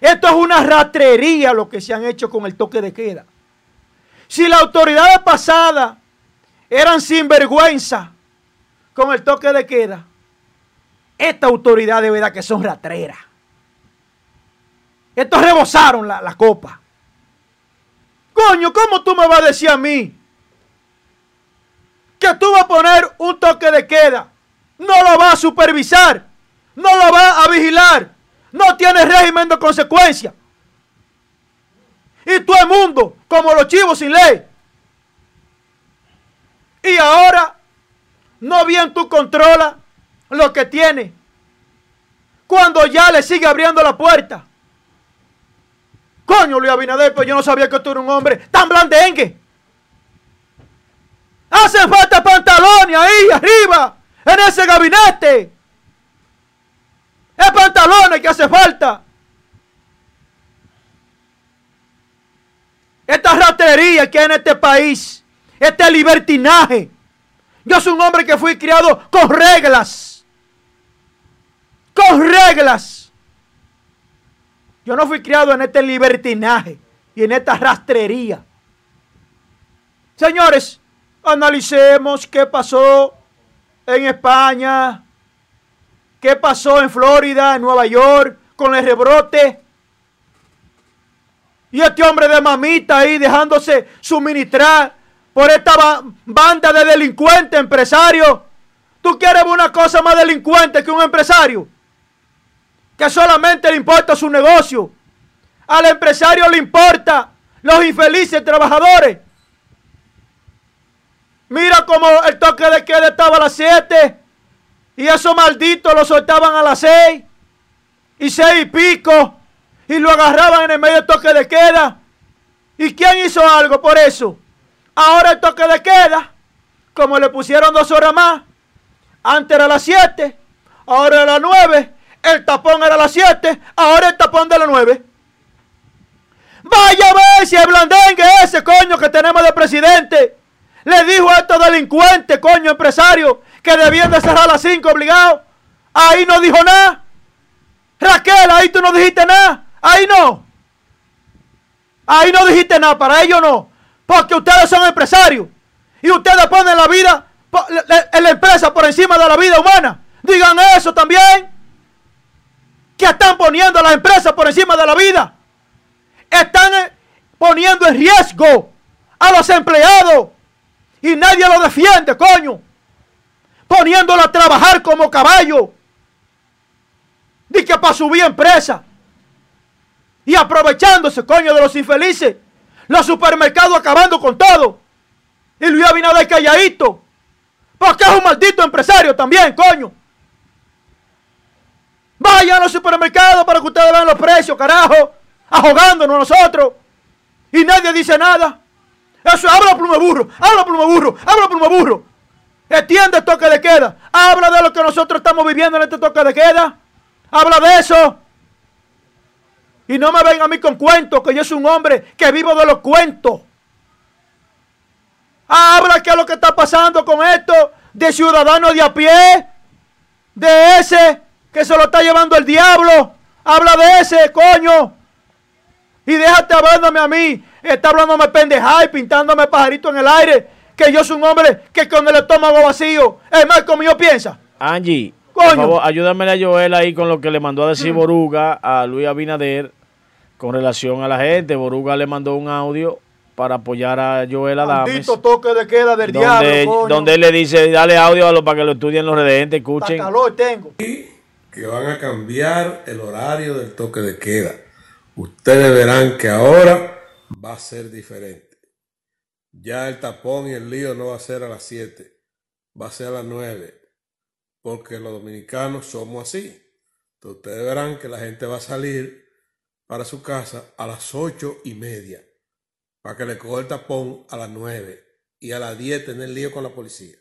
S2: Esto es una ratrería lo que se han hecho con el toque de queda. Si las autoridades pasadas eran sinvergüenza con el toque de queda, esta autoridad de verdad que son ratreras. Estos rebosaron la, la copa. Coño, ¿cómo tú me vas a decir a mí que tú vas a poner un toque de queda? No lo vas a supervisar, no lo vas a vigilar, no tiene régimen de consecuencia. Y todo el mundo, como los chivos sin ley. Y ahora, no bien tú controlas lo que tiene. Cuando ya le sigue abriendo la puerta. Coño, Luis Abinader, pues yo no sabía que tú eras un hombre tan blandengue. Hacen falta pantalones ahí arriba, en ese gabinete. Es pantalones que hace falta. Esta ratería que hay en este país, este libertinaje. Yo soy un hombre que fui criado con reglas. Con reglas. Yo no fui criado en este libertinaje y en esta rastrería. Señores, analicemos qué pasó en España, qué pasó en Florida, en Nueva York, con el rebrote. Y este hombre de mamita ahí dejándose suministrar por esta banda de delincuentes empresarios. ¿Tú quieres una cosa más delincuente que un empresario? que solamente le importa su negocio. Al empresario le importa los infelices trabajadores. Mira cómo el toque de queda estaba a las 7 y esos malditos lo soltaban a las 6 y 6 y pico y lo agarraban en el medio del toque de queda. ¿Y quién hizo algo por eso? Ahora el toque de queda, como le pusieron dos horas más, antes era las 7, ahora era las 9 el tapón era a las 7, ahora el tapón de las 9. Vaya a ver si el blandengue ese coño que tenemos de presidente le dijo a estos delincuentes, coño, empresarios, que debían de cerrar a las 5 obligados. Ahí no dijo nada. Raquel, ahí tú no dijiste nada. Ahí no. Ahí no dijiste nada, para ellos no. Porque ustedes son empresarios. Y ustedes ponen la vida, la empresa por encima de la vida humana. Digan eso también que están poniendo a las empresas por encima de la vida. Están eh, poniendo en riesgo a los empleados y nadie lo defiende, coño. Poniéndolo a trabajar como caballo. Dice para subir empresa. Y aprovechándose, coño, de los infelices. Los supermercados acabando con todo. Y Luis Abinader calladito. Porque es un maldito empresario también, coño. Vayan a los supermercados para que ustedes vean los precios, carajo. Ahogándonos nosotros. Y nadie dice nada. Eso, habla plume burro, habla plume burro, habla plume burro. Entiende el toque de queda. Habla de lo que nosotros estamos viviendo en este toque de queda. Habla de eso. Y no me vengan a mí con cuentos, que yo soy un hombre que vivo de los cuentos. Habla qué es lo que está pasando con esto de ciudadanos de a pie, de ese que se lo está llevando el diablo. Habla de ese, coño. Y déjate hablándome a mí. Está hablándome pendejada y pintándome pajarito en el aire. Que yo soy un hombre que con el estómago vacío es más como yo piensa.
S1: Angie, por favor, ayúdame a Joel ahí con lo que le mandó a decir mm. Boruga a Luis Abinader con relación a la gente. Boruga le mandó un audio para apoyar a Joel Adames.
S2: toque de queda del
S1: donde, diablo, Donde él le dice, dale audio a los para que lo estudien los redentes, escuchen.
S2: tengo
S3: que van a cambiar el horario del toque de queda. Ustedes verán que ahora va a ser diferente. Ya el tapón y el lío no va a ser a las 7, va a ser a las 9, porque los dominicanos somos así. Entonces ustedes verán que la gente va a salir para su casa a las ocho y media, para que le coja el tapón a las 9 y a las 10 tener lío con la policía.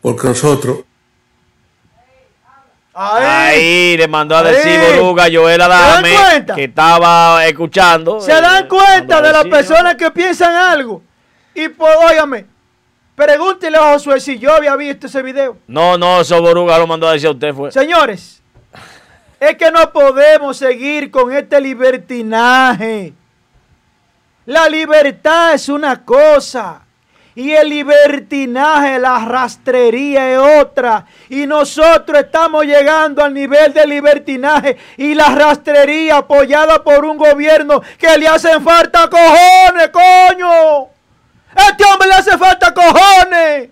S3: Porque nosotros
S1: Ahí, le mandó a decir Boruga Joel Adame que estaba escuchando.
S2: Se dan eh, cuenta de las personas que piensan algo. Y pues, óigame, pregúntele a Josué si yo había visto ese video.
S1: No, no, eso Boruga lo mandó a decir a usted fue.
S2: Señores, es que no podemos seguir con este libertinaje. La libertad es una cosa Y el libertinaje, la rastrería es otra. Y nosotros estamos llegando al nivel de libertinaje y la rastrería apoyada por un gobierno que le hacen falta cojones, coño. Este hombre le hace falta cojones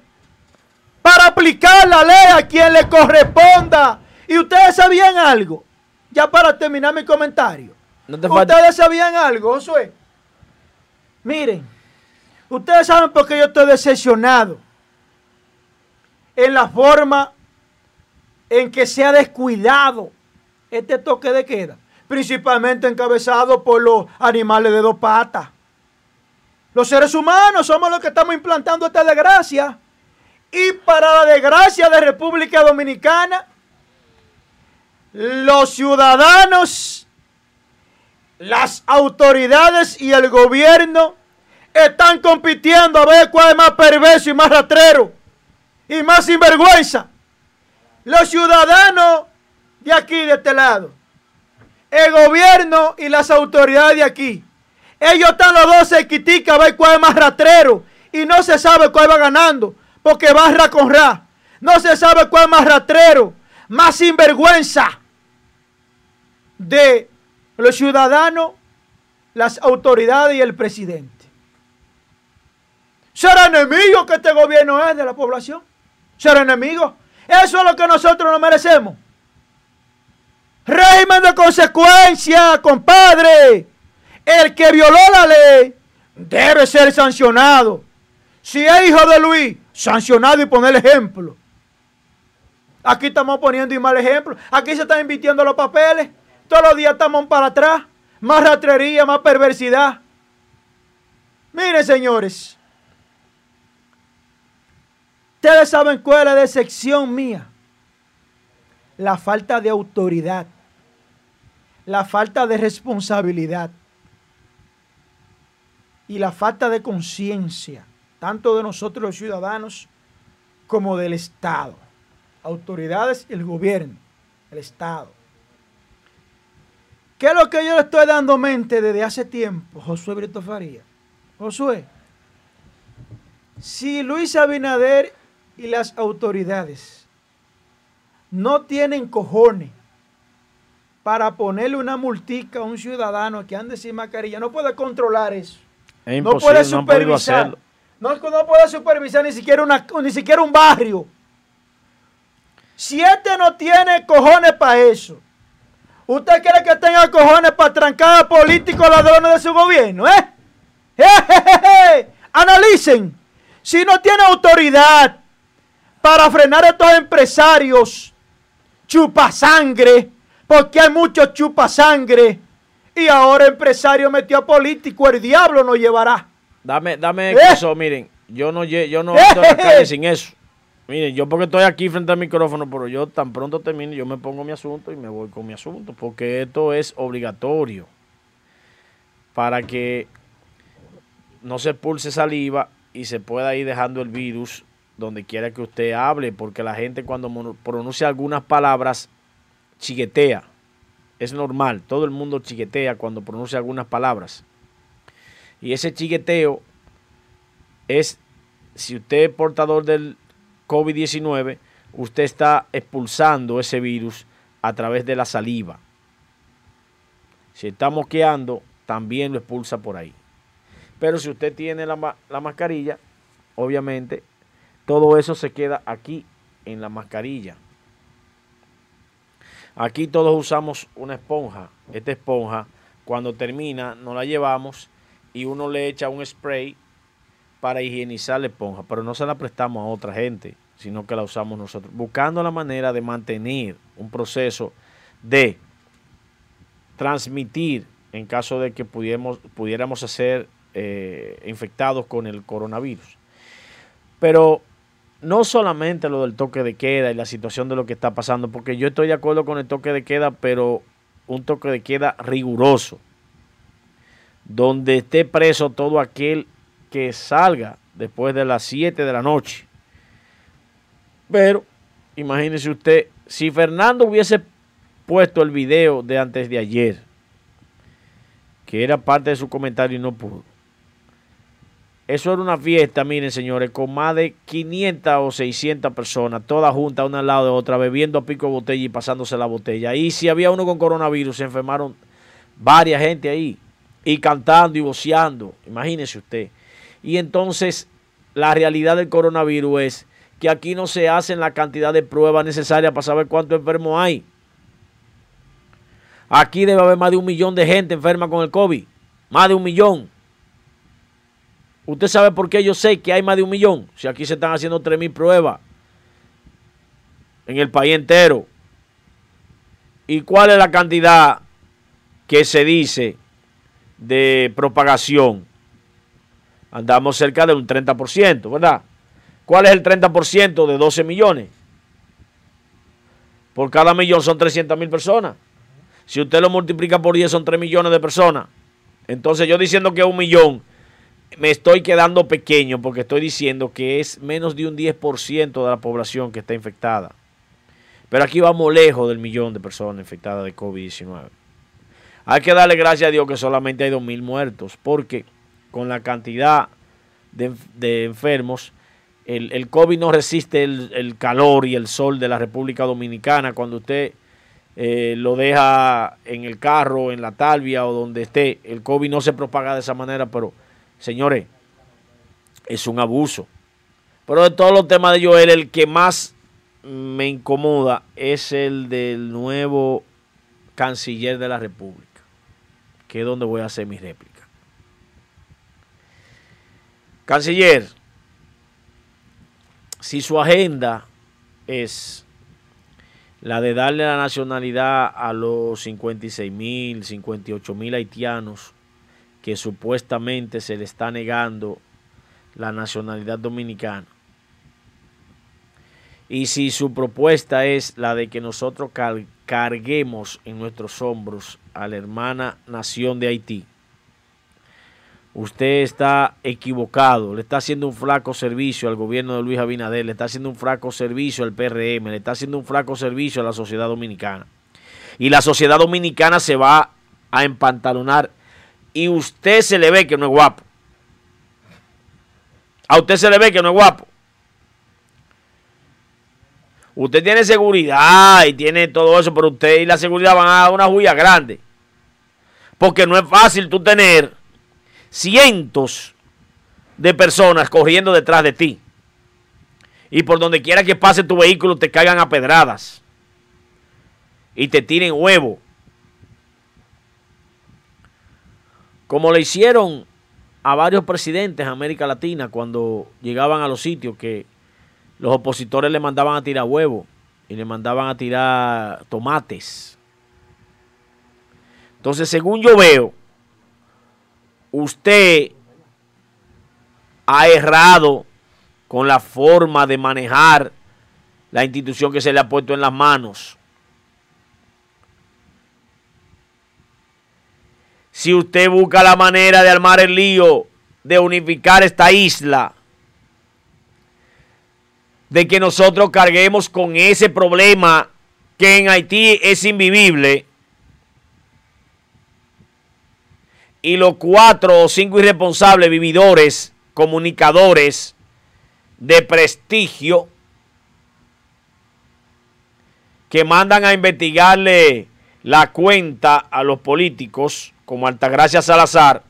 S2: para aplicar la ley a quien le corresponda. Y ustedes sabían algo. Ya para terminar mi comentario. ustedes sabían algo, Josué. Miren. Ustedes saben por qué yo estoy decepcionado en la forma en que se ha descuidado este toque de queda, principalmente encabezado por los animales de dos patas. Los seres humanos somos los que estamos implantando esta desgracia. Y para la desgracia de República Dominicana, los ciudadanos, las autoridades y el gobierno están compitiendo a ver cuál es más perverso y más ratrero y más sinvergüenza. Los ciudadanos de aquí, de este lado, el gobierno y las autoridades de aquí. Ellos están los dos se a ver cuál es más ratrero y no se sabe cuál va ganando porque va ra con ra. No se sabe cuál es más ratrero, más sinvergüenza de los ciudadanos, las autoridades y el presidente. ¿Será enemigo que este gobierno es de la población? ¿Será enemigo? Eso es lo que nosotros no merecemos. Régimen de consecuencia, compadre. El que violó la ley debe ser sancionado. Si es hijo de Luis, sancionado y poner ejemplo. Aquí estamos poniendo mal ejemplo. Aquí se están invirtiendo los papeles. Todos los días estamos para atrás. Más ratrería, más perversidad. Miren, señores. Ustedes saben cuál es la decepción mía. La falta de autoridad. La falta de responsabilidad. Y la falta de conciencia, tanto de nosotros los ciudadanos como del Estado. Autoridades el gobierno, el Estado. ¿Qué es lo que yo le estoy dando mente desde hace tiempo, Josué Brito Faría? Josué, si Luis Abinader y las autoridades no tienen cojones para ponerle una multica a un ciudadano que ande sin mascarilla, no puede controlar eso. No puede supervisar. No, no, puede supervisar ni siquiera, una, ni siquiera un barrio. Si este no tiene cojones para eso, ¿usted quiere que tenga cojones para trancar a políticos ladrones de su gobierno? ¿Eh? Analicen. Si no tiene autoridad para frenar a estos empresarios chupasangre, porque hay muchos chupasangre. Y ahora empresario metió a político, el diablo nos llevará.
S1: Dame, dame ¿Eh? eso, miren, yo no, yo no estoy en la calle sin eso. Miren, yo porque estoy aquí frente al micrófono, pero yo tan pronto termine, yo me pongo mi asunto y me voy con mi asunto, porque esto es obligatorio para que no se pulse saliva y se pueda ir dejando el virus donde quiera que usted hable, porque la gente cuando pronuncia algunas palabras chiquetea. Es normal, todo el mundo chiquetea cuando pronuncia algunas palabras. Y ese chiqueteo es, si usted es portador del COVID-19, usted está expulsando ese virus a través de la saliva. Si está moqueando, también lo expulsa por ahí. Pero si usted tiene la, la mascarilla, obviamente todo eso se queda aquí en la mascarilla. Aquí todos usamos una esponja. Esta esponja, cuando termina, nos la llevamos y uno le echa un spray para higienizar la esponja, pero no se la prestamos a otra gente, sino que la usamos nosotros, buscando la manera de mantener un proceso de transmitir en caso de que pudiéramos, ser eh, infectados con el coronavirus. Pero no solamente lo del toque de queda y la situación de lo que está pasando, porque yo estoy de acuerdo con el toque de queda, pero un toque de queda riguroso, donde esté preso todo aquel que salga después de las 7 de la noche. Pero imagínese usted, si Fernando hubiese puesto el video de antes de ayer, que era parte de su comentario y no pudo, Eso era una fiesta, miren señores, con más de 500 o 600 personas, todas juntas, una al lado de otra, bebiendo a pico de botella y pasándose la botella. Y si había uno con coronavirus, se enfermaron varias gente ahí, y cantando y voceando, imagínese usted. Y entonces, la realidad del coronavirus es que aquí no se hacen la cantidad de pruebas necesarias para saber cuántos enfermos hay. Aquí debe haber más de un millón de gente enferma con el COVID, más de un millón. Usted sabe por qué yo sé que hay más de un millón. Si aquí se están haciendo 3 mil pruebas en el país entero. ¿Y cuál es la cantidad que se dice de propagación? Andamos cerca de un 30%, ¿verdad? ¿Cuál es el 30% de 12 millones? Por cada millón son 300 mil personas. Si usted lo multiplica por 10 son 3 millones de personas. Entonces yo diciendo que un millón me estoy quedando pequeño porque estoy diciendo que es menos de un 10% de la población que está infectada. Pero aquí vamos lejos del millón de personas infectadas de COVID-19. Hay que darle gracias a Dios que solamente hay 2.000 muertos, porque con la cantidad de, enfermos, el, COVID no resiste el, calor y el sol de la República Dominicana. Cuando usted eh, lo deja en el carro, en la talvia o donde esté, el COVID no se propaga de esa manera, pero Señores, es un abuso. Pero de todos los temas de Joel, el que más me incomoda es el del nuevo canciller de la República, que es donde voy a hacer mi réplica. Canciller, si su agenda es la de darle la nacionalidad a los 56 mil, 58 mil haitianos que supuestamente se le está negando la nacionalidad dominicana. Y si su propuesta es la de que nosotros carguemos en nuestros hombros a la hermana nación de Haití, usted está equivocado, le está haciendo un flaco servicio al gobierno de Luis Abinader, le está haciendo un flaco servicio al PRM, le está haciendo un flaco servicio a la sociedad dominicana. Y la sociedad dominicana se va a empantalonar y usted se le ve que no es guapo. A usted se le ve que no es guapo. Usted tiene seguridad y tiene todo eso, pero usted y la seguridad van a dar una huella grande. Porque no es fácil tú tener cientos de personas corriendo detrás de ti. Y por donde quiera que pase tu vehículo te caigan a pedradas. Y te tiren huevo. Como le hicieron a varios presidentes de América Latina cuando llegaban a los sitios que los opositores le mandaban a tirar huevos y le mandaban a tirar tomates. Entonces, según yo veo, usted ha errado con la forma de manejar la institución que se le ha puesto en las manos. Si usted busca la manera de armar el lío, de unificar esta isla, de que nosotros carguemos con ese problema que en Haití es invivible, y los cuatro o cinco irresponsables vividores, comunicadores de prestigio, que mandan a investigarle la cuenta a los políticos, como Altagracia Salazar,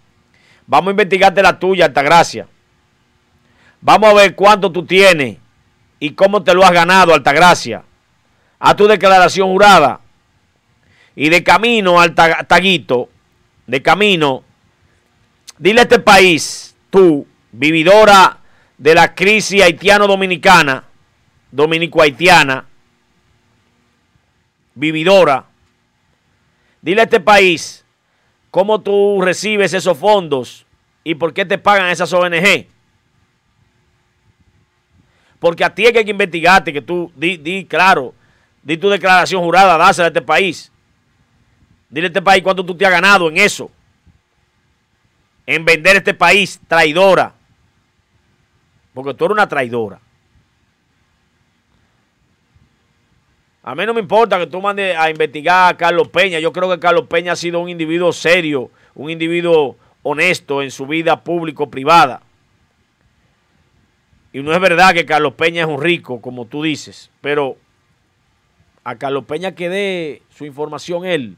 S1: vamos a investigarte la tuya, Altagracia. Vamos a ver cuánto tú tienes y cómo te lo has ganado, Altagracia. A tu declaración jurada. Y de camino, Altaguito, de camino, dile a este país, tú, vividora de la crisis haitiano-dominicana, dominico-haitiana, vividora, dile a este país ¿Cómo tú recibes esos fondos y por qué te pagan esas ONG? Porque a ti hay que investigarte, que tú di, di claro, di tu declaración jurada, dásela a este país. Dile a este país cuánto tú te has ganado en eso. En vender este país traidora. Porque tú eres una traidora. A mí no me importa que tú mandes a investigar a Carlos Peña. Yo creo que Carlos Peña ha sido un individuo serio, un individuo honesto en su vida público-privada. Y no es verdad que Carlos Peña es un rico, como tú dices, pero a Carlos Peña que dé su información él,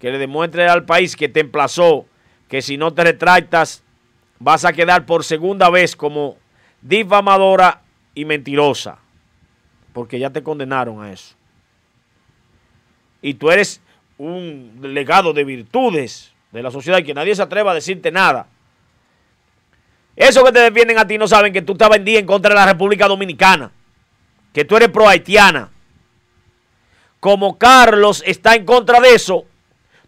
S1: que le demuestre al país que te emplazó, que si no te retractas vas a quedar por segunda vez como difamadora y mentirosa, porque ya te condenaron a eso. Y tú eres un legado de virtudes de la sociedad que nadie se atreva a decirte nada. Esos que te defienden a ti no saben que tú estabas en día en contra de la República Dominicana, que tú eres pro haitiana. Como Carlos está en contra de eso,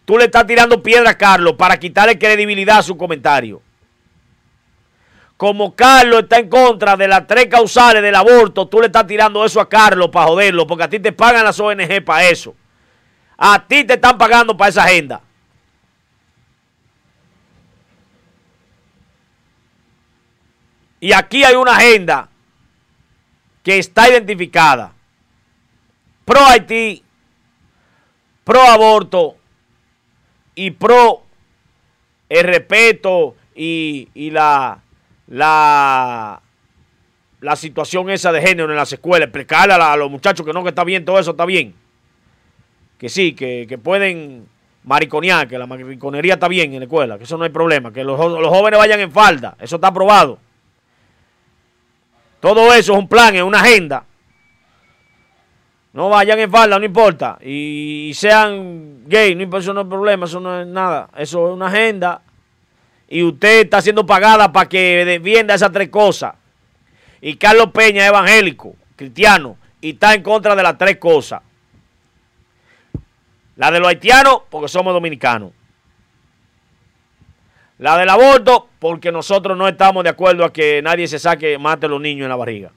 S1: tú le estás tirando piedra a Carlos para quitarle credibilidad a su comentario. Como Carlos está en contra de las tres causales del aborto, tú le estás tirando eso a Carlos para joderlo, porque a ti te pagan las ONG para eso. A ti te están pagando para esa agenda. Y aquí hay una agenda que está identificada. Pro Haití, pro aborto y pro el respeto y, y la, la, la situación esa de género en las escuelas. Explicarle a, los muchachos que no, que está bien, todo eso está bien. Que sí, que, que pueden mariconear, que la mariconería está bien en la escuela, que eso no hay problema, que los, los jóvenes vayan en falda, eso está aprobado. Todo eso es un plan, es una agenda. No vayan en falda, no importa. Y sean gay, no eso no es problema, eso no es nada. Eso es una agenda. Y usted está siendo pagada para que defienda esas tres cosas. Y Carlos Peña es evangélico, cristiano, y está en contra de las tres cosas. La de los haitianos, porque somos dominicanos. La del aborto, porque nosotros no estamos de acuerdo a que nadie se saque, mate a los niños en la barriga.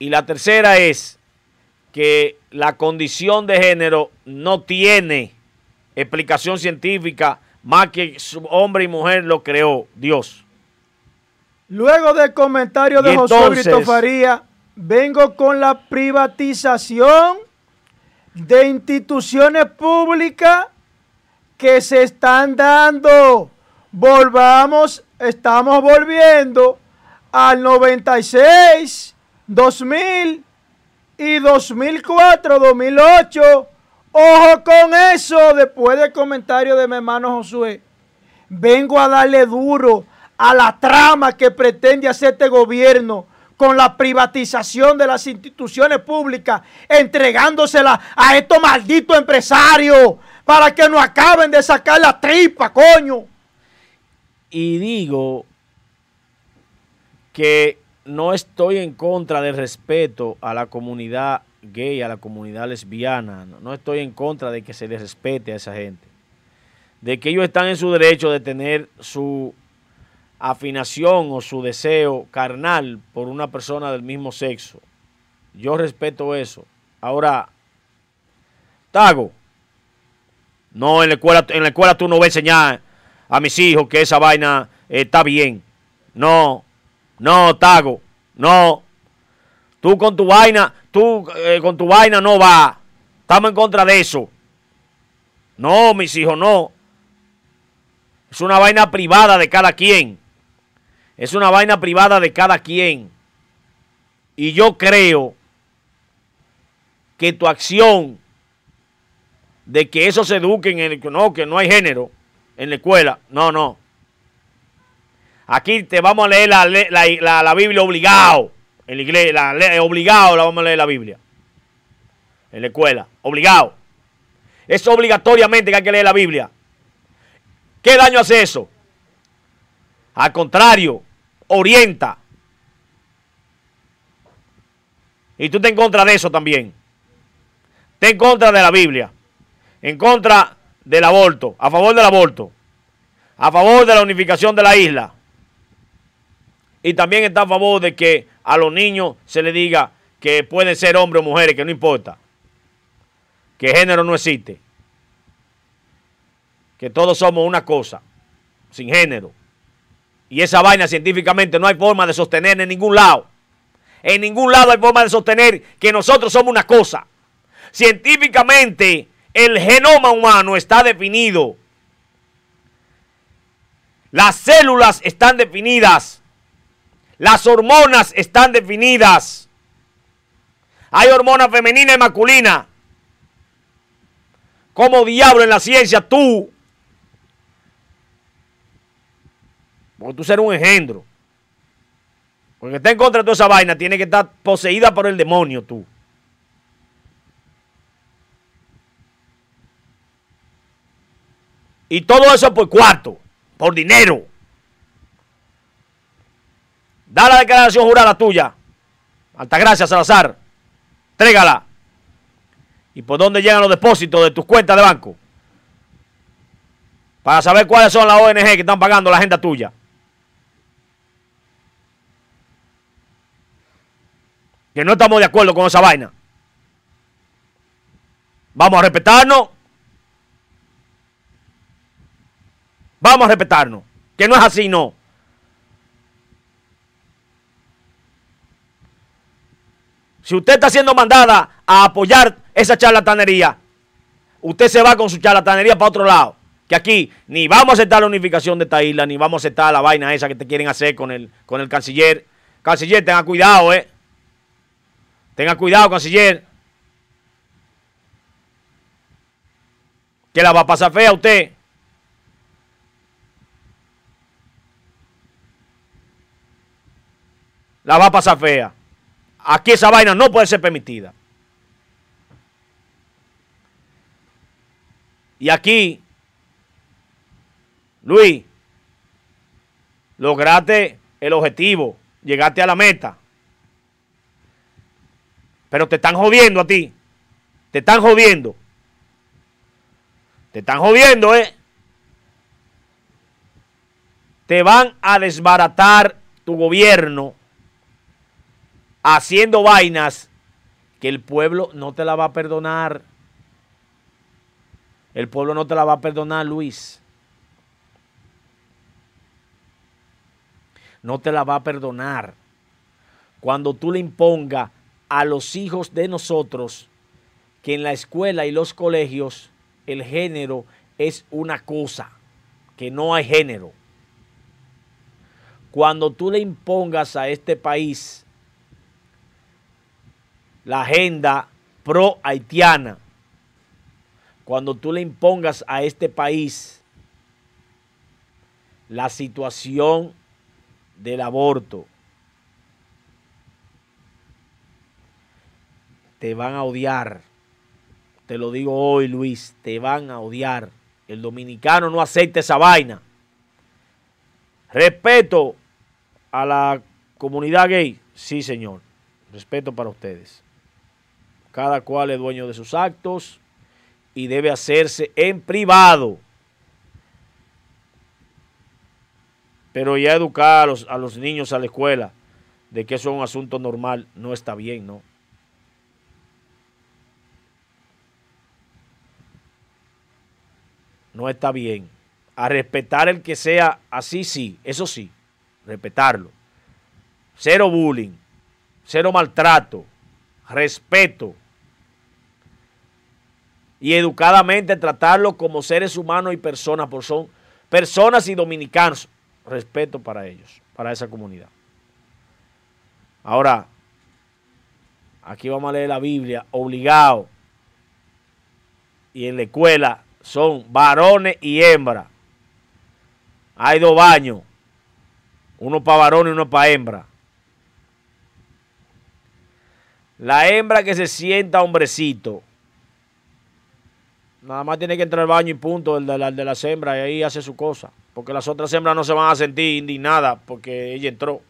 S1: Y la tercera es que la condición de género no tiene explicación científica más que hombre y mujer lo creó Dios.
S2: Luego del comentario de José Brito Faría, vengo con la privatización de instituciones públicas que se están dando. Volvamos, estamos volviendo al 96, 2000 y 2004, 2008. Ojo con eso, después del comentario de mi hermano Josué. Vengo a darle duro a la trama que pretende hacer este gobierno con la privatización de las instituciones públicas, entregándosela a estos malditos empresarios para que no acaben de sacar la tripa, coño.
S1: Y digo que no estoy en contra del respeto a la comunidad gay, a la comunidad lesbiana. No, estoy en contra de que se les respete a esa gente. De que ellos están en su derecho de tener su afinación o su deseo carnal por una persona del mismo sexo. Yo respeto eso. Ahora, Tago, no en la escuela, en la escuela tú no vas a enseñar a mis hijos que esa vaina está bien. No, no, Tago, no. Tú con tu vaina, tú eh, con tu vaina no va. Estamos en contra de eso. No, mis hijos, no. Es una vaina privada de cada quien. Es una vaina privada de cada quien. Y yo creo que tu acción de que eso se eduque en el no, que no hay género en la escuela, no, no. Aquí te vamos a leer la, Biblia obligado. En la iglesia, obligado la vamos a leer la Biblia. En la escuela, obligado. Es obligatoriamente que hay que leer la Biblia. ¿Qué daño hace eso? Al contrario, orienta. Y tú te en contra de eso también. Te en contra de la Biblia. En contra del aborto. A favor del aborto. A favor de la unificación de la isla. Y también está a favor de que a los niños se les diga que pueden ser hombres o mujeres, que no importa. Que género no existe. Que todos somos una cosa, sin género. Y esa vaina científicamente no hay forma de sostener en ningún lado. En ningún lado hay forma de sostener que nosotros somos una cosa. Científicamente el genoma humano está definido Las células están definidas. Las hormonas están definidas. Hay hormonas femeninas y masculinas. ¿Cómo diablo en la ciencia tú? Porque tú serás un engendro. Porque está en contra de toda esa vaina, tiene que estar poseída por el demonio tú. Y todo eso por cuarto, por dinero. Da la declaración jurada tuya. Altagracia Salazar. Trégala. ¿Y por dónde llegan los depósitos de tus cuentas de banco? Para saber cuáles son las ONG que están pagando la agenda tuya. Que no estamos de acuerdo con esa vaina. Vamos a respetarnos. Vamos a respetarnos. Que no es así, no. Si usted está siendo mandada a apoyar esa charlatanería, usted se va con su charlatanería para otro lado. Que aquí ni vamos a aceptar la unificación de esta isla, ni vamos a aceptar la vaina esa que te quieren hacer con el, con el canciller. Canciller, tenga cuidado, eh. Tenga cuidado, canciller. Que la va a pasar fea usted. La va a pasar fea. Aquí esa vaina no puede ser permitida. Y aquí, Luis, lograste el objetivo, llegaste a la meta. Pero te están jodiendo a ti. Te están jodiendo. Te están jodiendo, ¿eh? Te van a desbaratar tu gobierno haciendo vainas que el pueblo no te la va a perdonar. El pueblo no te la va a perdonar, Luis. No te la va a perdonar. Cuando tú le impongas a los hijos de nosotros que en la escuela y los colegios el género es una cosa, que no hay género. Cuando tú le impongas a este país la agenda pro haitiana, cuando tú le impongas a este país la situación del aborto, te van a odiar. Te lo digo hoy, Luis, te van a odiar. El dominicano no acepta esa vaina. Respeto a la comunidad gay, sí, señor. Respeto para ustedes. Cada cual es dueño de sus actos y debe hacerse en privado. Pero ya educar a los, a los niños a la escuela de que eso es un asunto normal no está bien, ¿no? No está bien. A respetar el que sea así, sí, eso sí, respetarlo. Cero bullying, cero maltrato, respeto y educadamente tratarlo como seres humanos y personas, porque son personas y dominicanos. Respeto para ellos, para esa comunidad. Ahora, aquí vamos a leer la Biblia, obligado. Y en la escuela son varones y hembras. Hay dos baños, uno para varones y uno para hembra. La hembra que se sienta hombrecito Nada más tiene que entrar al baño y punto, el de, la, de las hembras, y ahí hace su cosa. Porque las otras hembras no se van a sentir indignadas porque ella entró.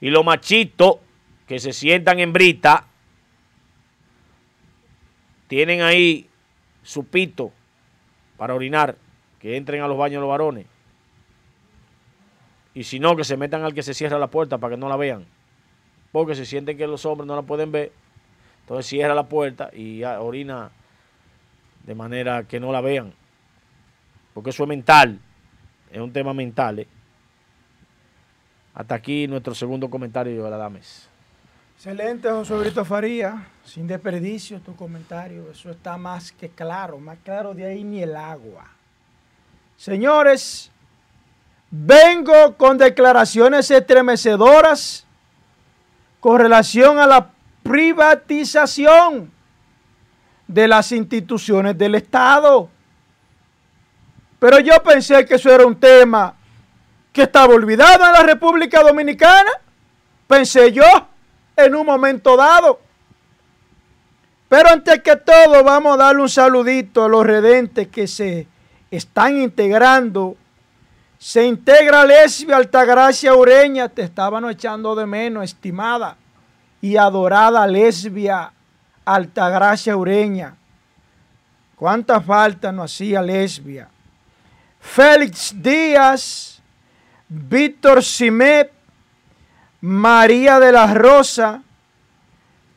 S1: Y los machitos que se sientan en brita, tienen ahí su pito para orinar, que entren a los baños los varones. Y si no, que se metan al que se cierra la puerta para que no la vean. Porque se sienten que los hombres no la pueden ver. Entonces cierra la puerta y orina de manera que no la vean, porque eso es mental, es un tema mental. ¿eh? Hasta aquí nuestro segundo comentario de la Dames.
S2: Excelente, José Brito Faría, sin desperdicio tu comentario, eso está más que claro, más claro de ahí ni el agua. Señores, vengo con declaraciones estremecedoras con relación a la privatización de las instituciones del Estado. Pero yo pensé que eso era un tema que estaba olvidado en la República Dominicana. Pensé yo en un momento dado. Pero antes que todo, vamos a darle un saludito a los redentes que se están integrando. Se integra Lesbia Altagracia Ureña, te estaban echando de menos, estimada y adorada Lesbia Altagracia Ureña. ¿Cuánta falta nos hacía Lesbia? Félix Díaz, Víctor Simet, María de la Rosa,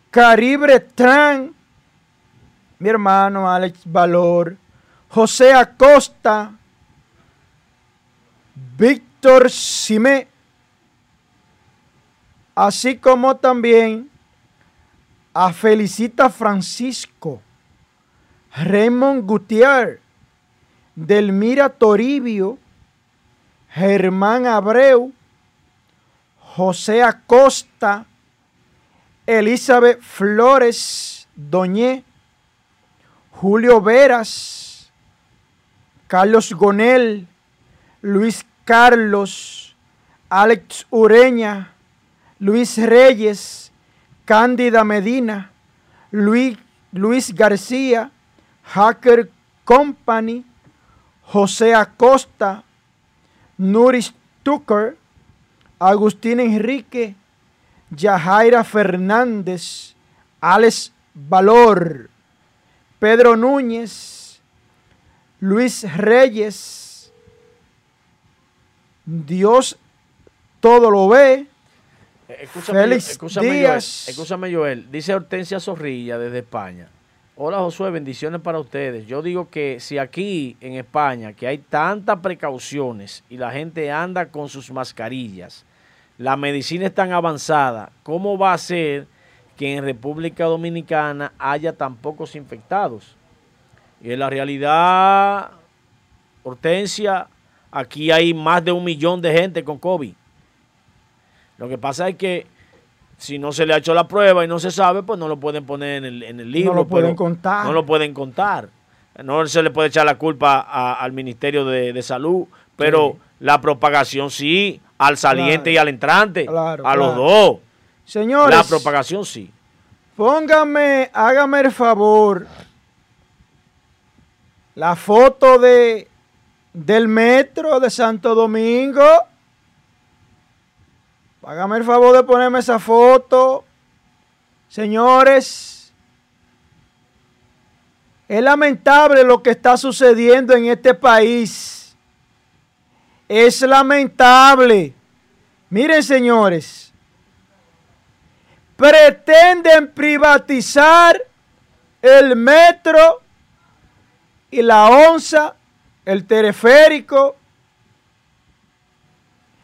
S2: Caribre Tran, mi hermano Alex Valor, José Acosta, Víctor Simé, así como también a Felicita Francisco, Raymond Gutiérrez, Delmira Toribio, Germán Abreu, José Acosta, Elizabeth Flores Doñé, Julio Veras, Carlos Gonel, Luis Carlos, Alex Ureña, Luis Reyes, Cándida Medina, Luis, Luis García, Hacker Company, José Acosta, Nuris Tucker, Agustín Enrique, Yajaira Fernández, Alex Valor, Pedro Núñez, Luis Reyes, Dios todo lo ve.
S1: Escúchame, Félix escúchame, Díaz. Joel, escúchame, Joel. Dice Hortensia Zorrilla desde España. Hola Josué, bendiciones para ustedes. Yo digo que si aquí en España, que hay tantas precauciones y la gente anda con sus mascarillas, la medicina es tan avanzada, ¿cómo va a ser que en República Dominicana haya tan pocos infectados? Y en la realidad, Hortensia, aquí hay más de un millón de gente con COVID. Lo que pasa es que si no se le ha hecho la prueba y no se sabe, pues no lo pueden poner en el, en el libro.
S2: No lo pueden contar.
S1: No lo pueden contar. No se le puede echar la culpa al Ministerio de, Salud, pero la propagación sí, al saliente y al entrante, a los dos.
S2: Señores.
S1: La propagación sí.
S2: Póngame, hágame el favor, la foto de del metro de Santo Domingo. Hágame el favor de ponerme esa foto. Señores, es lamentable lo que está sucediendo en este país. Es lamentable. Miren, señores, pretenden privatizar el metro y la onza el teleférico.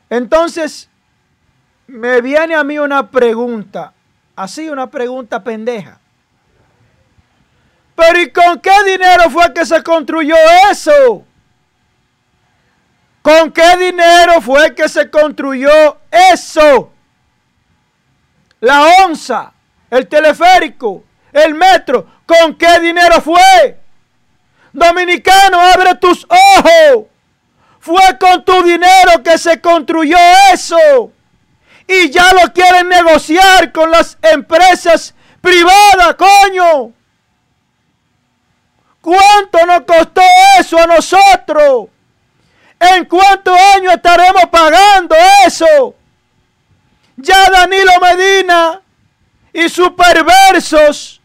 S2: Entonces, me viene a mí una pregunta, así una pregunta pendeja. Pero ¿y con qué dinero fue que se construyó eso? ¿Con qué dinero fue que se construyó eso? La onza, el teleférico, el metro, ¿con qué dinero fue? Dominicano, abre tus ojos. Fue con tu dinero que se construyó eso. Y ya lo quieren negociar con las empresas privadas, coño. ¿Cuánto nos costó eso a nosotros? ¿En cuántos años estaremos pagando eso? Ya Danilo Medina y sus perversos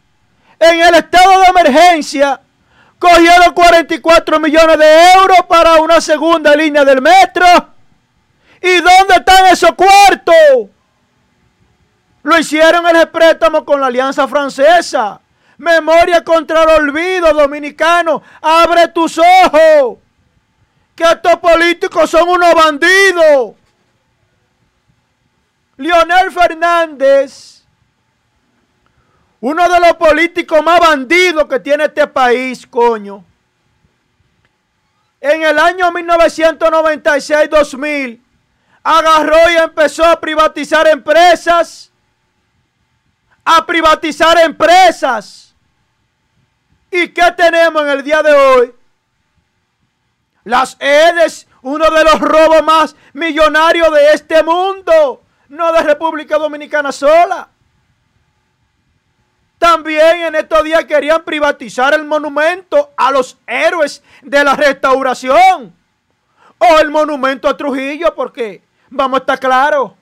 S2: en el estado de emergencia Cogieron 44 millones de euros para una segunda línea del metro. ¿Y dónde están esos cuartos? Lo hicieron el préstamo con la Alianza Francesa. Memoria contra el olvido dominicano. Abre tus ojos. Que estos políticos son unos bandidos. Leonel Fernández uno de los políticos más bandidos que tiene este país, coño. en el año 1996-2000 agarró y empezó a privatizar empresas, a privatizar empresas. ¿Y qué tenemos en el día de hoy? Las EDES, uno de los robos más millonarios de este mundo, no de República Dominicana sola. También en estos días querían privatizar el monumento a los héroes de la restauración. O el monumento a Trujillo, porque vamos a estar claros.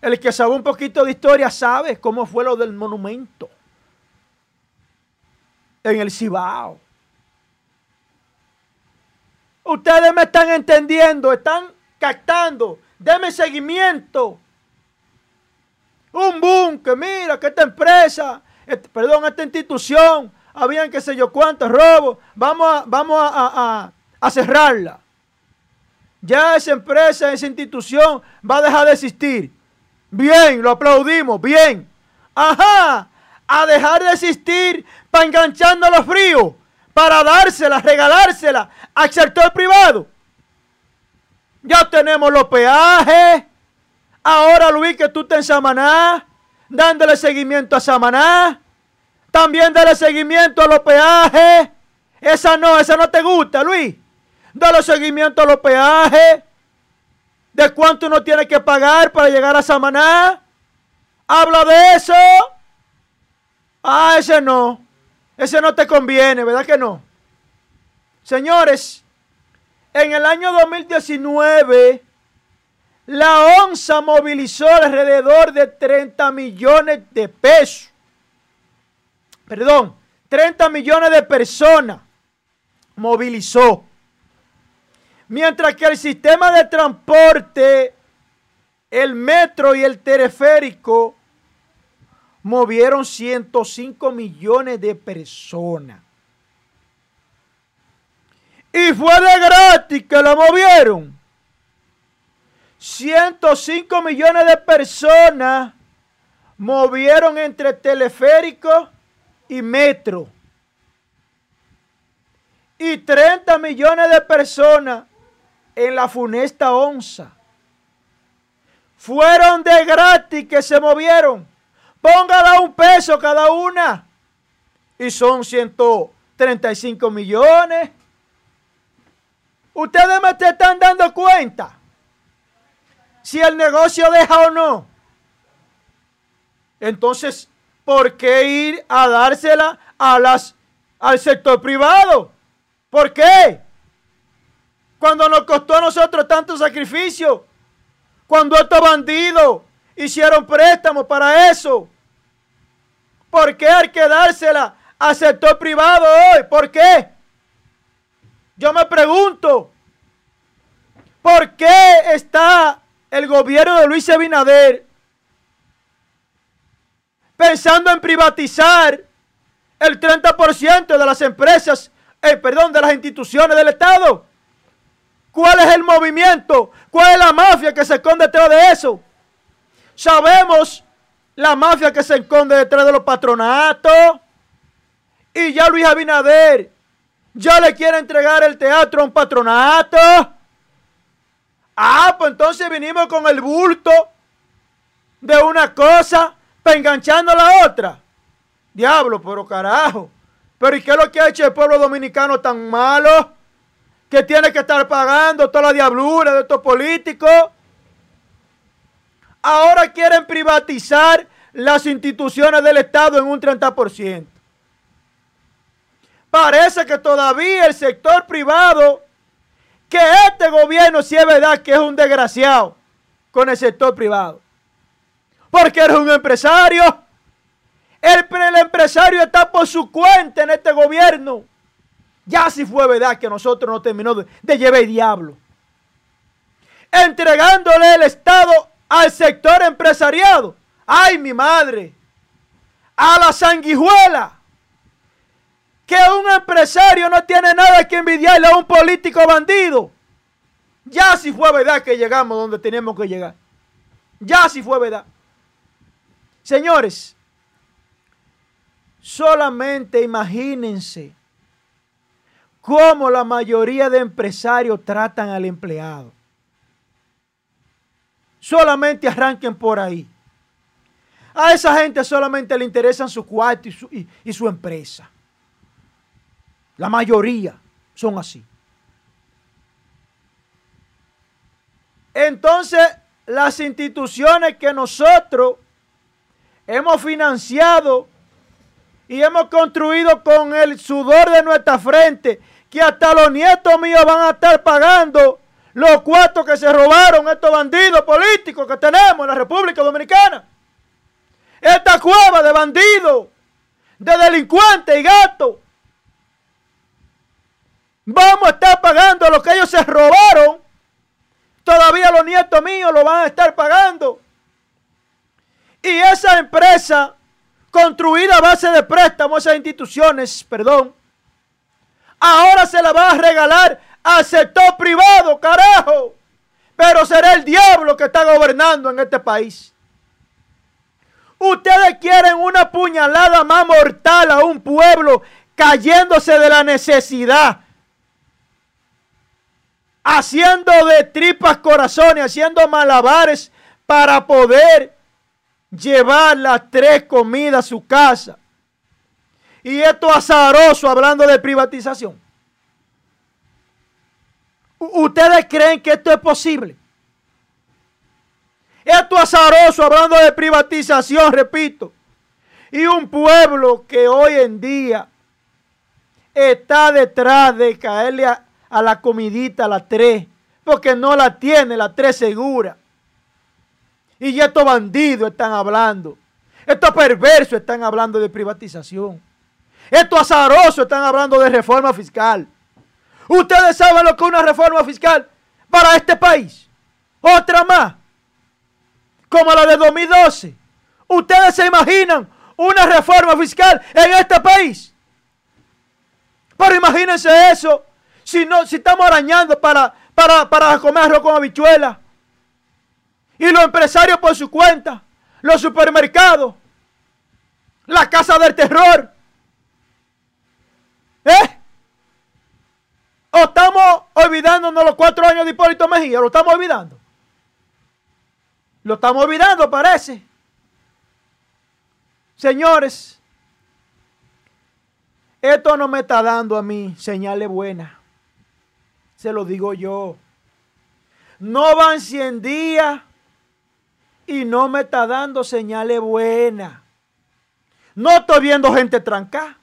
S2: El que sabe un poquito de historia sabe cómo fue lo del monumento en el Cibao. Ustedes me están entendiendo, están captando. Deme seguimiento. Un boom, que mira, que esta empresa, perdón, esta institución, habían qué sé yo cuántos robos, vamos a, vamos a, a cerrarla. Ya esa empresa, esa institución va a dejar de existir. Bien, lo aplaudimos, bien. Ajá, a dejar de existir para enganchando a los fríos, para dársela, regalársela al sector privado. Ya tenemos los peajes. Ahora, Luis, que tú estás en Samaná, dándole seguimiento a Samaná. También dale seguimiento a los peajes. Esa no, esa no te gusta, Luis. Dale seguimiento a los peajes. ¿De cuánto uno tiene que pagar para llegar a Samaná? Habla de eso. Ah, ese no. Ese no te conviene, ¿verdad que no? Señores, en el año 2019, la ONSA movilizó alrededor de 30 millones de pesos. Perdón, 30 millones de personas movilizó. Mientras que el sistema de transporte, el metro y el teleférico movieron 105 millones de personas. Y fue de gratis que la movieron. 105 millones de personas movieron entre teleférico y metro. Y 30 millones de personas en la funesta onza. Fueron de gratis que se movieron. Póngala un peso cada una. Y son 135 millones. Ustedes me están dando cuenta si el negocio deja o no. Entonces, ¿por qué ir a dársela al sector privado? ¿Por qué? Cuando nos costó a nosotros tanto sacrificio. Cuando estos bandidos hicieron préstamos para eso. ¿Por qué hay que dársela al sector privado hoy? ¿Por qué? Yo me pregunto, ¿por qué está el gobierno de Luis Abinader pensando en privatizar el 30% de las empresas, eh, perdón, de las instituciones del Estado? ¿Cuál es el movimiento? ¿Cuál es la mafia que se esconde detrás de eso? Sabemos la mafia que se esconde detrás de los patronatos. Y ya Luis Abinader ya le quiere entregar el teatro a un patronato. Ah, pues entonces vinimos con el bulto de una cosa para enganchando la otra. Diablo, pero carajo. Pero ¿y qué es lo que ha hecho el pueblo dominicano tan malo? Que tiene que estar pagando toda la diablura de estos políticos. Ahora quieren privatizar las instituciones del Estado en un 30%. Parece que todavía el sector privado, que este gobierno sí es verdad que es un desgraciado con el sector privado. Porque eres un empresario. El, el empresario está por su cuenta en este gobierno. Ya si fue verdad que nosotros no terminó de, llevar el diablo. Entregándole el Estado al sector empresariado. Ay, mi madre. A la sanguijuela que un empresario no tiene nada que envidiarle a un político bandido. Ya si fue verdad que llegamos donde tenemos que llegar. Ya si fue verdad. Señores, solamente imagínense cómo la mayoría de empresarios tratan al empleado. Solamente arranquen por ahí. A esa gente solamente le interesan su cuarto y su, y su empresa. La mayoría son así. Entonces, las instituciones que nosotros hemos financiado y hemos construido con el sudor de nuestra frente, que hasta los nietos míos van a estar pagando los cuartos que se robaron estos bandidos políticos que tenemos en la República Dominicana. Esta cueva de bandidos, de delincuentes y gatos. Vamos a estar pagando lo que ellos se robaron. Todavía los nietos míos lo van a estar pagando. Y esa empresa construida a base de préstamos, esas instituciones, perdón, ahora se la va a regalar al sector privado, carajo. Pero será el diablo que está gobernando en este país. Ustedes quieren una puñalada más mortal a un pueblo cayéndose de la necesidad. Haciendo de tripas corazones, haciendo malabares para poder llevar las tres comidas a su casa. Y esto azaroso hablando de privatización. ¿Ustedes creen que esto es posible? Esto azaroso hablando de privatización, repito. Y un pueblo que hoy en día está detrás de caerle a, la comidita a las tres, porque no la tiene la tres segura. Y estos bandidos están hablando. Estos perversos están hablando de privatización. Estos azarosos están hablando de reforma fiscal. Ustedes saben lo que es una reforma fiscal para este país. Otra más. Como la de 2012. Ustedes se imaginan una reforma fiscal en este país. Pero imagínense eso. Si, no, si estamos arañando para, para, para comer con habichuelas. Y los empresarios por su cuenta, los supermercados, la casa del terror. ¿Eh? ¿O estamos olvidándonos los cuatro años de Hipólito Mejía? ¿Lo estamos olvidando? Lo estamos olvidando, parece. Señores, esto no me está dando a mí señales buenas. Se lo digo yo. No van 100 días y no me está dando señales buenas. No estoy viendo gente trancar.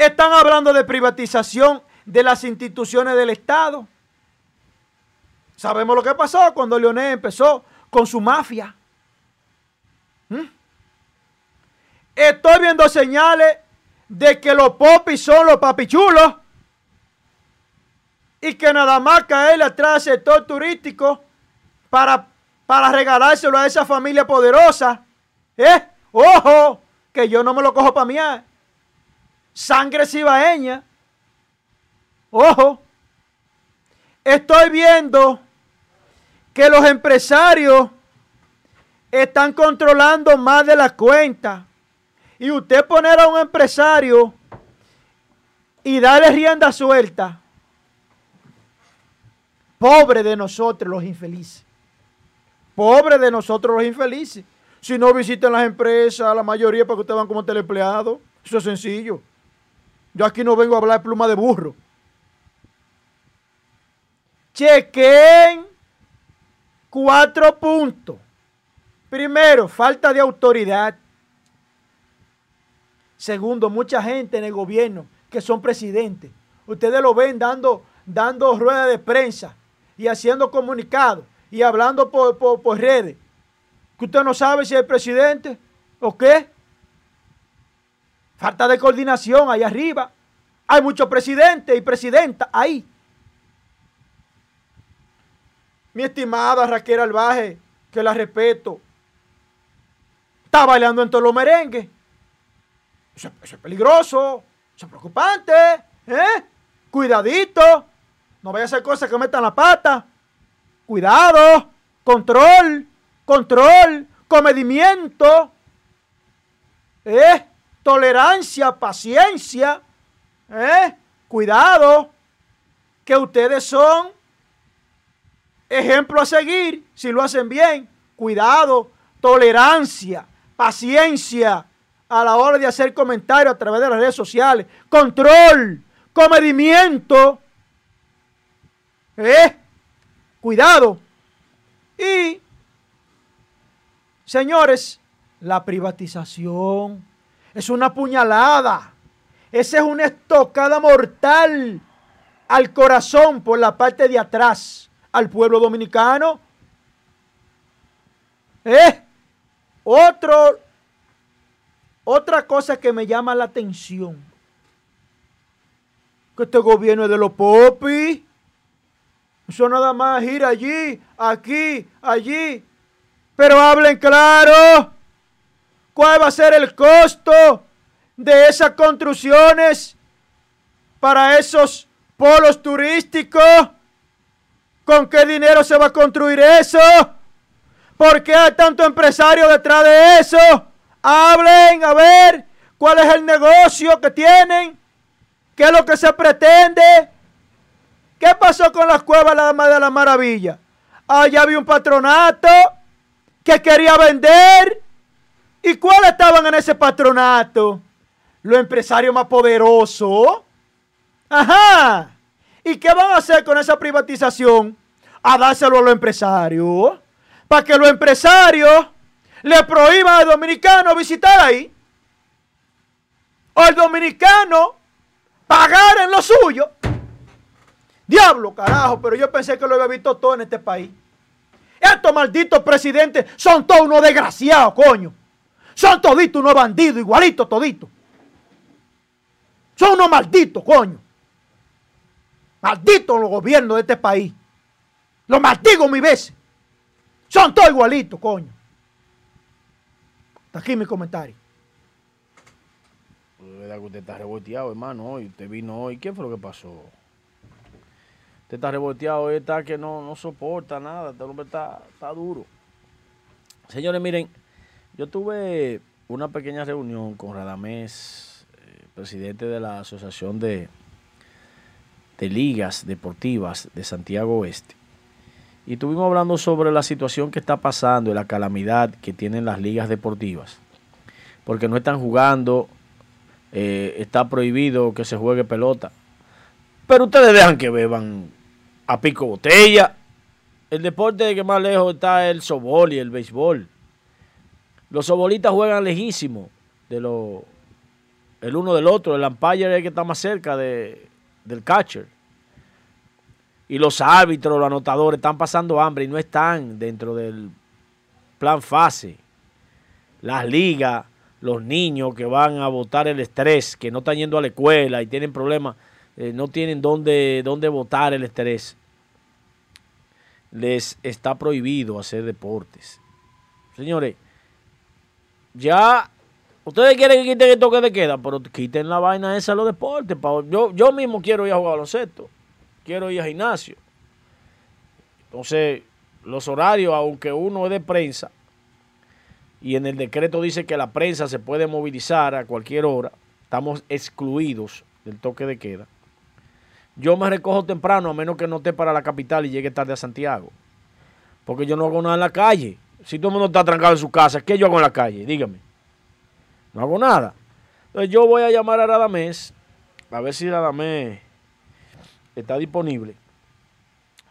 S2: Están hablando de privatización de las instituciones del Estado. Sabemos lo que pasó cuando Leonel empezó con su mafia. ¿Mm? Estoy viendo señales de que los popis son los papichulos y que nada más caerle atrás al sector turístico para, para regalárselo a esa familia poderosa. ¿Eh? Ojo, que yo no me lo cojo para mí. Sangre cibaeña. Ojo. Estoy viendo que los empresarios están controlando más de la cuenta. Y usted poner a un empresario y darle rienda suelta. Pobre de nosotros los infelices. Pobre de nosotros los infelices. Si no visitan las empresas, la mayoría para que ustedes van como teleempleado. Eso es sencillo. Yo aquí no vengo a hablar de pluma de burro. Chequen cuatro puntos. Primero, falta de autoridad. Segundo, mucha gente en el gobierno que son presidentes. Ustedes lo ven dando, dando ruedas de prensa y haciendo comunicados y hablando por, redes, que usted no sabe si es presidente o qué. Falta de coordinación ahí arriba. Hay muchos presidentes y presidentas ahí. Mi estimada Raquel Albaje, que la respeto, está bailando en todos los merengues. Eso, es peligroso, eso es preocupante. ¿eh? Cuidadito, no vaya a hacer cosas que metan la pata. Cuidado, control, control, comedimiento, eh, tolerancia, paciencia. ¿Eh? Cuidado, que ustedes son ejemplo a seguir si lo hacen bien. Cuidado, tolerancia, paciencia a la hora de hacer comentarios a través de las redes sociales. Control, comedimiento. ¿Eh? Cuidado. Y, señores, la privatización es una puñalada. Esa es una estocada mortal al corazón por la parte de atrás al pueblo dominicano. ¿Eh? Otro, otra cosa que me llama la atención. Que este gobierno es de los popis. Eso nada más ir allí, aquí, allí. Pero hablen claro. ¿Cuál va a ser el costo de esas construcciones para esos polos turísticos? ¿Con qué dinero se va a construir eso? ¿Por qué hay tanto empresario detrás de eso? Hablen, a ver, cuál es el negocio que tienen, qué es lo que se pretende. ¿Qué pasó con las cuevas de la maravilla? Allá había un patronato que quería vender. ¿Y cuáles estaban en ese patronato? Los empresarios más poderosos. Ajá. ¿Y qué van a hacer con esa privatización? A dárselo a los empresarios. Para que los empresarios le prohíban al dominicano visitar ahí. O el dominicano pagar en lo suyo. Diablo, carajo, pero yo pensé que lo había visto todo en este país. Estos malditos presidentes son todos unos desgraciados, coño. Son toditos unos bandidos, igualitos toditos. Son unos malditos, coño. Malditos los gobiernos de este país. Los maldigo mi veces. Son todos igualitos, coño. Hasta aquí mi comentario.
S1: verdad que usted está revolteado, hermano, hoy. Usted vino hoy. ¿Qué fue lo que pasó? Usted está revolteado, hoy está que no, no soporta nada. Este hombre está, está duro. Señores, miren, yo tuve una pequeña reunión con Radamés, eh, presidente de la Asociación de, de Ligas Deportivas de Santiago Oeste. Y estuvimos hablando sobre la situación que está pasando y la calamidad que tienen las ligas deportivas. Porque no están jugando, eh, está prohibido que se juegue pelota. Pero ustedes dejan que beban a pico botella. El deporte que más lejos está el sobol y el béisbol. Los sobolistas juegan lejísimo de lo, el uno del otro. El umpire es el que está más cerca de, del catcher. Y los árbitros, los anotadores están pasando hambre y no están dentro del plan fase. Las ligas, los niños que van a votar el estrés, que no están yendo a la escuela y tienen problemas, eh, no tienen dónde, dónde votar el estrés. Les está prohibido hacer deportes. Señores, ya ustedes quieren que quiten el toque de queda, pero quiten la vaina esa a los deportes. Yo, yo mismo quiero ir a jugar baloncesto quiero ir al gimnasio. Entonces, los horarios, aunque uno es de prensa, y en el decreto dice que la prensa se puede movilizar a cualquier hora, estamos excluidos del toque de queda. Yo me recojo temprano, a menos que no esté para la capital y llegue tarde a Santiago. Porque yo no hago nada en la calle. Si todo el mundo está trancado en su casa, ¿qué yo hago en la calle? Dígame. No hago nada. Entonces yo voy a llamar a Radamés, a ver si Radamés está disponible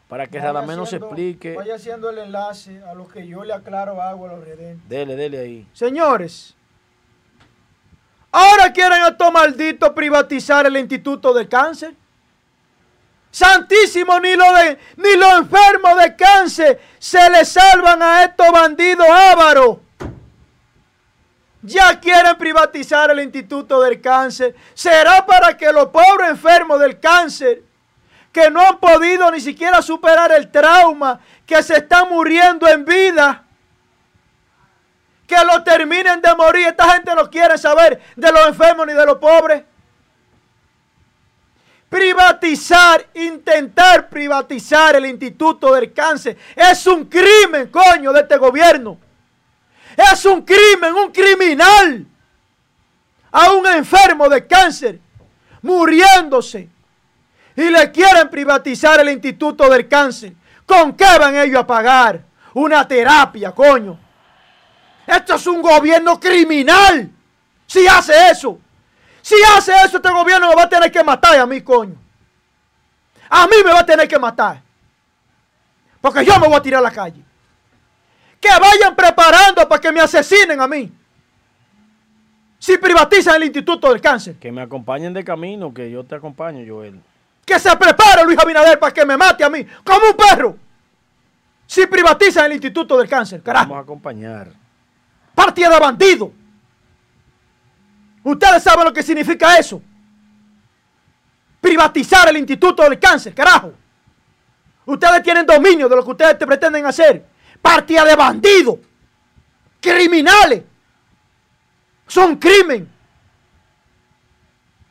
S1: para que nada menos explique.
S2: Vaya haciendo el enlace a lo que yo le aclaro hago a los redentes.
S1: Dele, dele ahí.
S2: Señores, ahora quieren a estos malditos privatizar el Instituto del Cáncer. Santísimo, ni los de, ni los enfermos de cáncer se le salvan a estos bandidos ávaros. Ya quieren privatizar el Instituto del Cáncer. ¿Será para que los pobres enfermos del cáncer que no han podido ni siquiera superar el trauma, que se están muriendo en vida, que lo terminen de morir. Esta gente no quiere saber de los enfermos ni de los pobres. Privatizar, intentar privatizar el Instituto del Cáncer es un crimen, coño, de este gobierno. Es un crimen, un criminal a un enfermo de cáncer muriéndose. Y le quieren privatizar el Instituto del Cáncer. ¿Con qué van ellos a pagar? Una terapia, coño. Esto es un gobierno criminal. Si hace eso. Si hace eso, este gobierno me va a tener que matar a mí, coño. A mí me va a tener que matar. Porque yo me voy a tirar a la calle. Que vayan preparando para que me asesinen a mí. Si privatizan el Instituto del Cáncer.
S1: Que me acompañen de camino, que yo te acompaño, Joel.
S2: Que se prepare Luis Abinader para que me mate a mí, como un perro. Si privatizan el Instituto del Cáncer, carajo.
S1: Vamos a acompañar.
S2: Partida de bandido. Ustedes saben lo que significa eso. Privatizar el Instituto del Cáncer, carajo. Ustedes tienen dominio de lo que ustedes te pretenden hacer. Partida de bandidos. Criminales. Son crimen.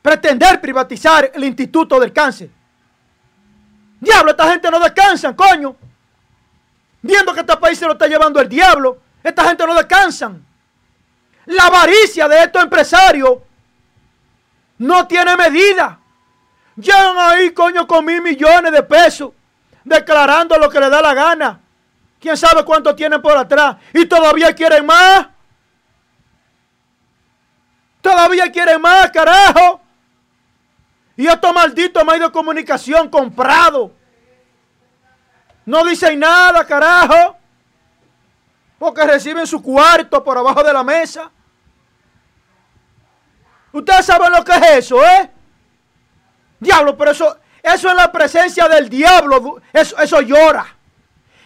S2: Pretender privatizar el Instituto del Cáncer. Diablo, esta gente no descansa, coño. Viendo que este país se lo está llevando el diablo. Esta gente no descansan. La avaricia de estos empresarios no tiene medida. Llegan ahí, coño, con mil millones de pesos, declarando lo que le da la gana. ¿Quién sabe cuánto tienen por atrás? Y todavía quieren más. Todavía quieren más, carajo. Y estos malditos medios de comunicación comprados. No dicen nada, carajo. Porque reciben su cuarto por abajo de la mesa. Ustedes saben lo que es eso, ¿eh? Diablo, pero eso, eso es la presencia del diablo. Eso, eso llora.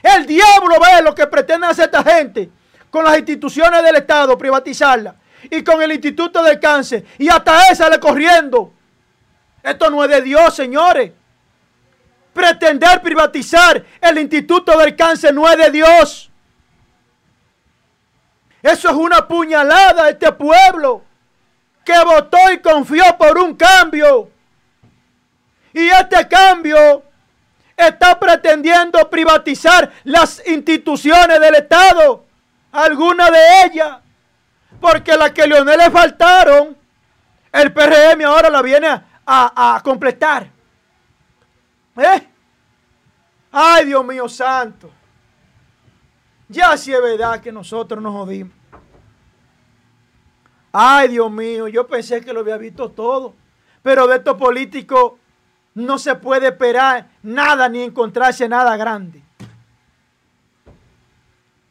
S2: El diablo ve lo que pretende hacer esta gente con las instituciones del Estado, privatizarlas. Y con el Instituto del Cáncer. Y hasta esa le corriendo. Esto no es de Dios, señores. Pretender privatizar el Instituto del Cáncer no es de Dios. Eso es una puñalada a este pueblo que votó y confió por un cambio. Y este cambio está pretendiendo privatizar las instituciones del Estado, algunas de ellas, porque las que Leonel le faltaron, el PRM ahora la viene a, completar. ¿Eh? Ay, Dios mío santo. Ya sí es verdad que nosotros nos jodimos. Ay, Dios mío, yo pensé que lo había visto todo. Pero de estos políticos no se puede esperar nada ni encontrarse nada grande.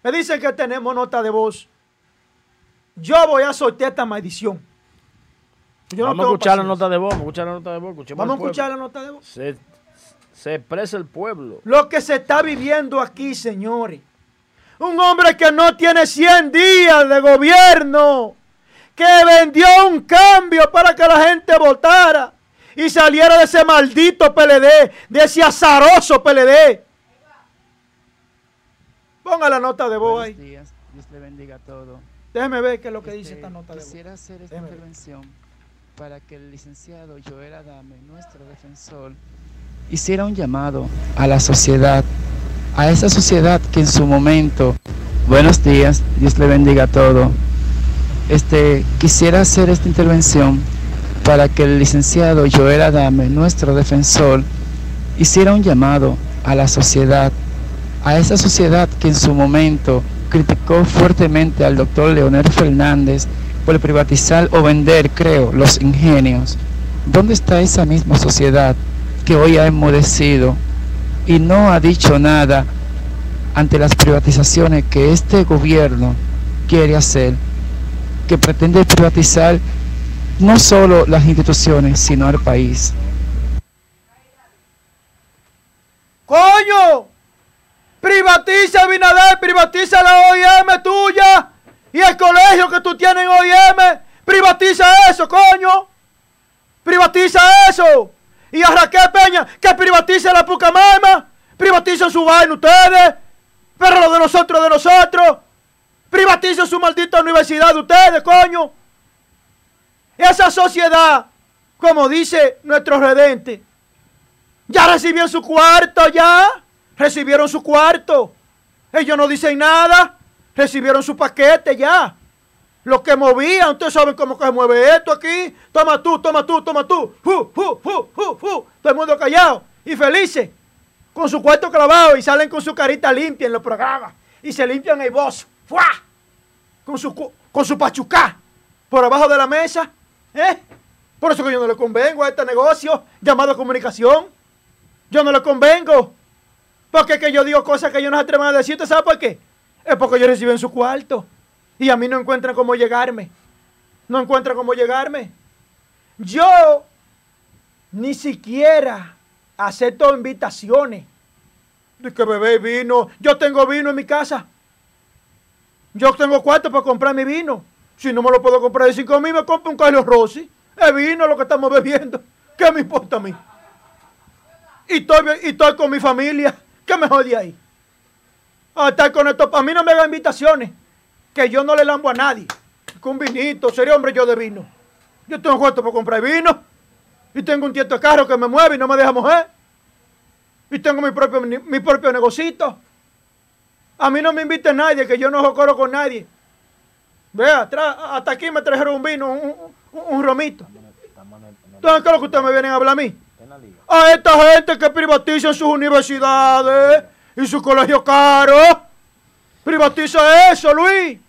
S2: Me dicen que tenemos nota de voz. Yo voy a sortear esta maldición.
S1: vamos a escuchar la nota de voz. Vamos a escuchar la nota de voz.
S2: vamos a escuchar la nota de voz.
S1: Se, se expresa el pueblo.
S2: Lo que se está viviendo aquí, señores. Un hombre que no tiene 100 días de gobierno. Que vendió un cambio para que la gente votara y saliera de ese maldito PLD, de ese azaroso PLD. Ponga la nota de voz ahí.
S4: Días. Dios le bendiga a todos.
S2: Déjeme ver qué es lo que dice esta
S4: este,
S2: nota de
S4: voz. Quisiera hacer esta intervención para que el licenciado Joel Adame, nuestro defensor, hiciera un llamado a la sociedad, a esa sociedad que en su momento, buenos días, Dios le bendiga a todos. Este, quisiera hacer esta intervención para que el licenciado Joel Adame, nuestro defensor, hiciera un llamado a la sociedad, a esa sociedad que en su momento criticó fuertemente al doctor Leonel Fernández por privatizar o vender, creo, los ingenios. ¿Dónde está esa misma sociedad que hoy ha enmudecido y no ha dicho nada ante las privatizaciones que este gobierno quiere hacer, que pretende privatizar no solo las instituciones, sino al país.
S2: ¡Coño! Privatiza Binader, privatiza la OIM tuya y el colegio que tú tienes en OIM. Privatiza eso, coño. Privatiza eso. Y a Raquel Peña, que privatice la Pucamama. Privatiza su vaina ustedes. Pero de nosotros, de nosotros. Privatiza su maldita universidad de ustedes, coño. Esa sociedad, como dice nuestro redente, ya recibieron su cuarto, ya. Recibieron su cuarto. Ellos no dicen nada. Recibieron su paquete ya. Lo que movía, ustedes saben cómo se mueve esto aquí. Toma tú, toma tú, toma tú. Fu, fu, fu, fu, fu. Todo el mundo callado y felices. Con su cuarto clavado y salen con su carita limpia en los programas. Y se limpian el bozo. Con su, con su pachucá por abajo de la mesa. ¿Eh? Por eso que yo no le convengo a este negocio llamado comunicación. Yo no le convengo. Porque es que yo digo cosas que yo no se atreven a decir. ¿Usted sabe por qué? Es porque yo recibo en su cuarto. Y a mí no encuentran cómo llegarme. No encuentran cómo llegarme. Yo ni siquiera acepto invitaciones. De que bebé vino. Yo tengo vino en mi casa. Yo tengo cuarto para comprar mi vino. Si no me lo puedo comprar de 5 mil, me compro un Carlos Rossi. Es vino lo que estamos bebiendo. ¿Qué me importa a mí? Y estoy, y estoy con mi familia. ¿Qué me jode ahí? A estar con esto. A mí no me hagan invitaciones. Que yo no le lambo a nadie. Con vinito. Sería hombre yo de vino. Yo tengo cuarto para comprar vino. Y tengo un tieto de carro que me mueve y no me deja mujer. Y tengo mi propio, mi propio negocito. A mí no me invite nadie, que yo no jocoro con nadie. Vea, hasta aquí me trajeron un vino, un, romito. Entonces, ¿qué es lo que ustedes me vienen a hablar a mí? A esta gente que privatiza sus universidades y sus colegios caros. Privatiza eso, Luis.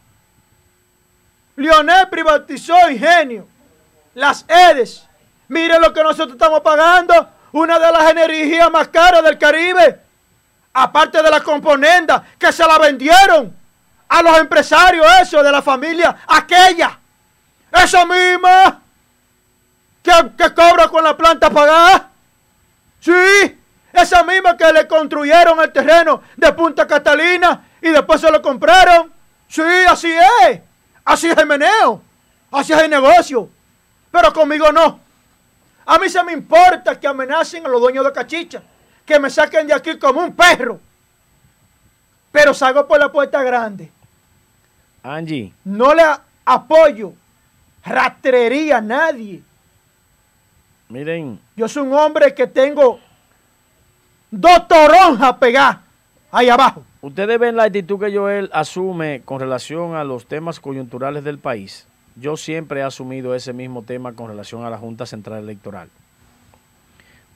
S2: Lionel privatizó Ingenio. Las EDES. Mire lo que nosotros estamos pagando. Una de las energías más caras del Caribe. Aparte de la componenda que se la vendieron a los empresarios, eso, de la familia, aquella, esa misma que, que cobra con la planta pagada. Sí, esa misma que le construyeron el terreno de Punta Catalina y después se lo compraron. Sí, así es. Así es el meneo. Así es el negocio. Pero conmigo no. A mí se me importa que amenacen a los dueños de cachicha. Que me saquen de aquí como un perro. Pero salgo por la puerta grande.
S1: Angie.
S2: No le apoyo rastrería a nadie.
S1: Miren.
S2: Yo soy un hombre que tengo dos toronjas pegadas ahí abajo.
S1: Ustedes ven la actitud que Joel asume con relación a los temas coyunturales del país. Yo siempre he asumido ese mismo tema con relación a la Junta Central Electoral.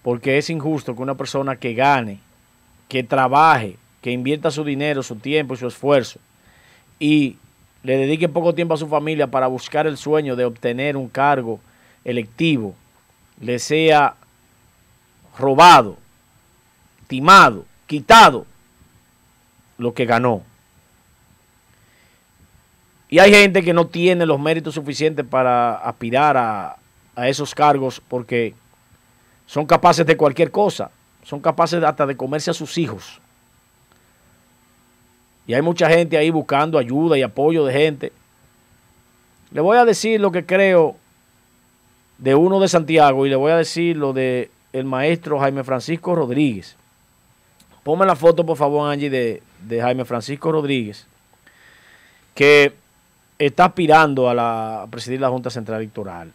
S1: Porque es injusto que una persona que gane, que trabaje, que invierta su dinero, su tiempo y su esfuerzo y le dedique poco tiempo a su familia para buscar el sueño de obtener un cargo electivo, le sea robado, timado, quitado lo que ganó. Y hay gente que no tiene los méritos suficientes para aspirar a, a esos cargos porque son capaces de cualquier cosa, son capaces hasta de comerse a sus hijos. Y hay mucha gente ahí buscando ayuda y apoyo de gente. Le voy a decir lo que creo de uno de Santiago y le voy a decir lo de el maestro Jaime Francisco Rodríguez. Ponme la foto, por favor, Angie, de, de Jaime Francisco Rodríguez, que está aspirando a, la, a presidir la Junta Central Electoral.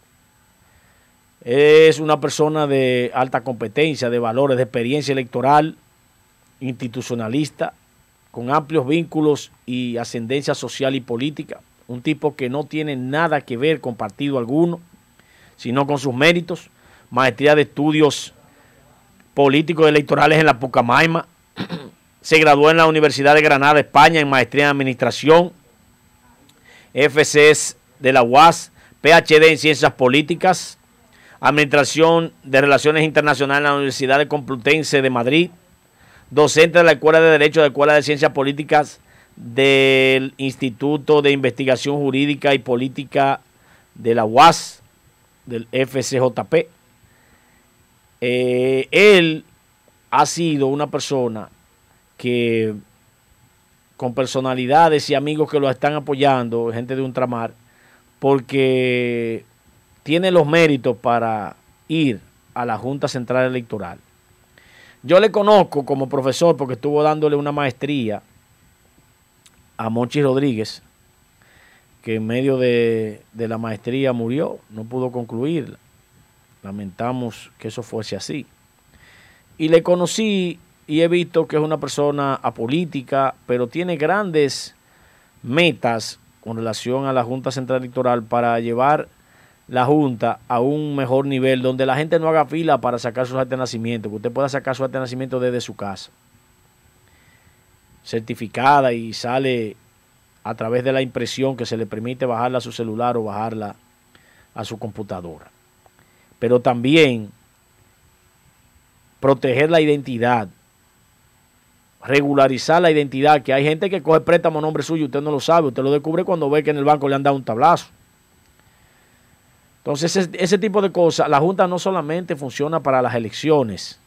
S1: Es una persona de alta competencia, de valores, de experiencia electoral, institucionalista, con amplios vínculos y ascendencia social y política, un tipo que no tiene nada que ver con partido alguno, sino con sus méritos, maestría de estudios políticos electorales en la Pucamaima, se graduó en la Universidad de Granada, España, en maestría en administración, FCS de la UAS, PhD en ciencias políticas, administración de relaciones internacionales en la Universidad de Complutense de Madrid, docente de la Escuela de Derecho, de la Escuela de Ciencias Políticas del Instituto de Investigación Jurídica y Política de la UAS, del FCJP. Eh, él ha sido una persona que con personalidades y amigos que lo están apoyando, gente de ultramar, porque tiene los méritos para ir a la Junta Central Electoral. Yo le conozco como profesor porque estuvo dándole una maestría a Monchi Rodríguez, que en medio de, la maestría murió, no pudo concluirla. Lamentamos que eso fuese así. Y le conocí y he visto que es una persona apolítica, pero tiene grandes metas con relación a la Junta Central Electoral para llevar la Junta a un mejor nivel, donde la gente no haga fila para sacar sus actas de nacimiento, que usted pueda sacar su acta de nacimiento desde su casa, certificada y sale a través de la impresión que se le permite bajarla a su celular o bajarla a su computadora. Pero también proteger la identidad, regularizar la identidad, que hay gente que coge préstamo a nombre suyo, usted no lo sabe, usted lo descubre cuando ve que en el banco le han dado un tablazo. Entonces, ese, tipo de cosas, la Junta no solamente funciona para las elecciones,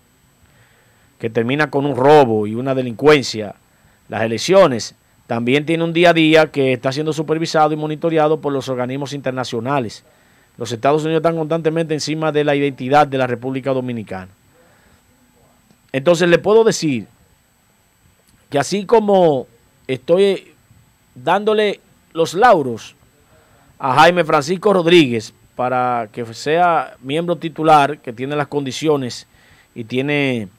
S1: que termina con un robo y una delincuencia, las elecciones, también tiene un día a día que está siendo supervisado y monitoreado por los organismos internacionales. Los Estados Unidos están constantemente encima de la identidad de la República Dominicana. Entonces le puedo decir que así como estoy dándole los lauros a Jaime Francisco Rodríguez para que sea miembro titular, que tiene las condiciones y tiene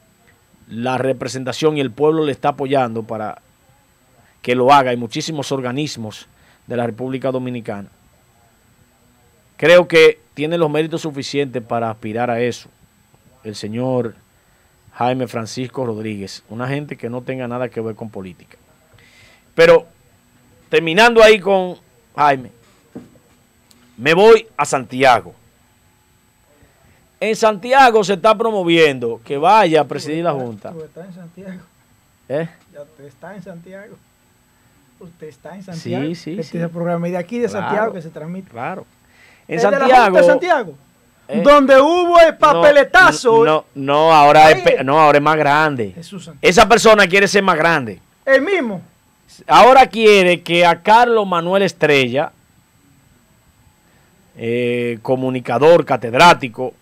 S1: la representación y el pueblo le está apoyando para que lo haga, hay muchísimos organismos de la República Dominicana. Creo que tiene los méritos suficientes para aspirar a eso. El señor Jaime Francisco Rodríguez, una gente que no tenga nada que ver con política. Pero terminando ahí con Jaime, me voy a Santiago. En Santiago se está promoviendo que vaya a presidir la Junta.
S2: Usted está en Santiago.
S1: ¿Eh?
S2: Ya usted está en Santiago. Usted está en Santiago.
S1: Sí, sí,
S2: Este
S1: sí.
S2: es el programa de aquí de
S1: Claro.
S2: Santiago que se transmite.
S1: Claro. En
S2: ¿Es de la
S1: Santiago.
S2: Junta de Santiago.
S1: eh,
S2: donde hubo el papeletazo.
S1: No, no, ahora es, no, ahora es más grande.
S2: Jesús.
S1: Esa persona quiere ser más grande.
S2: El mismo.
S1: Ahora quiere que a Carlos Manuel Estrella, eh, comunicador, catedrático,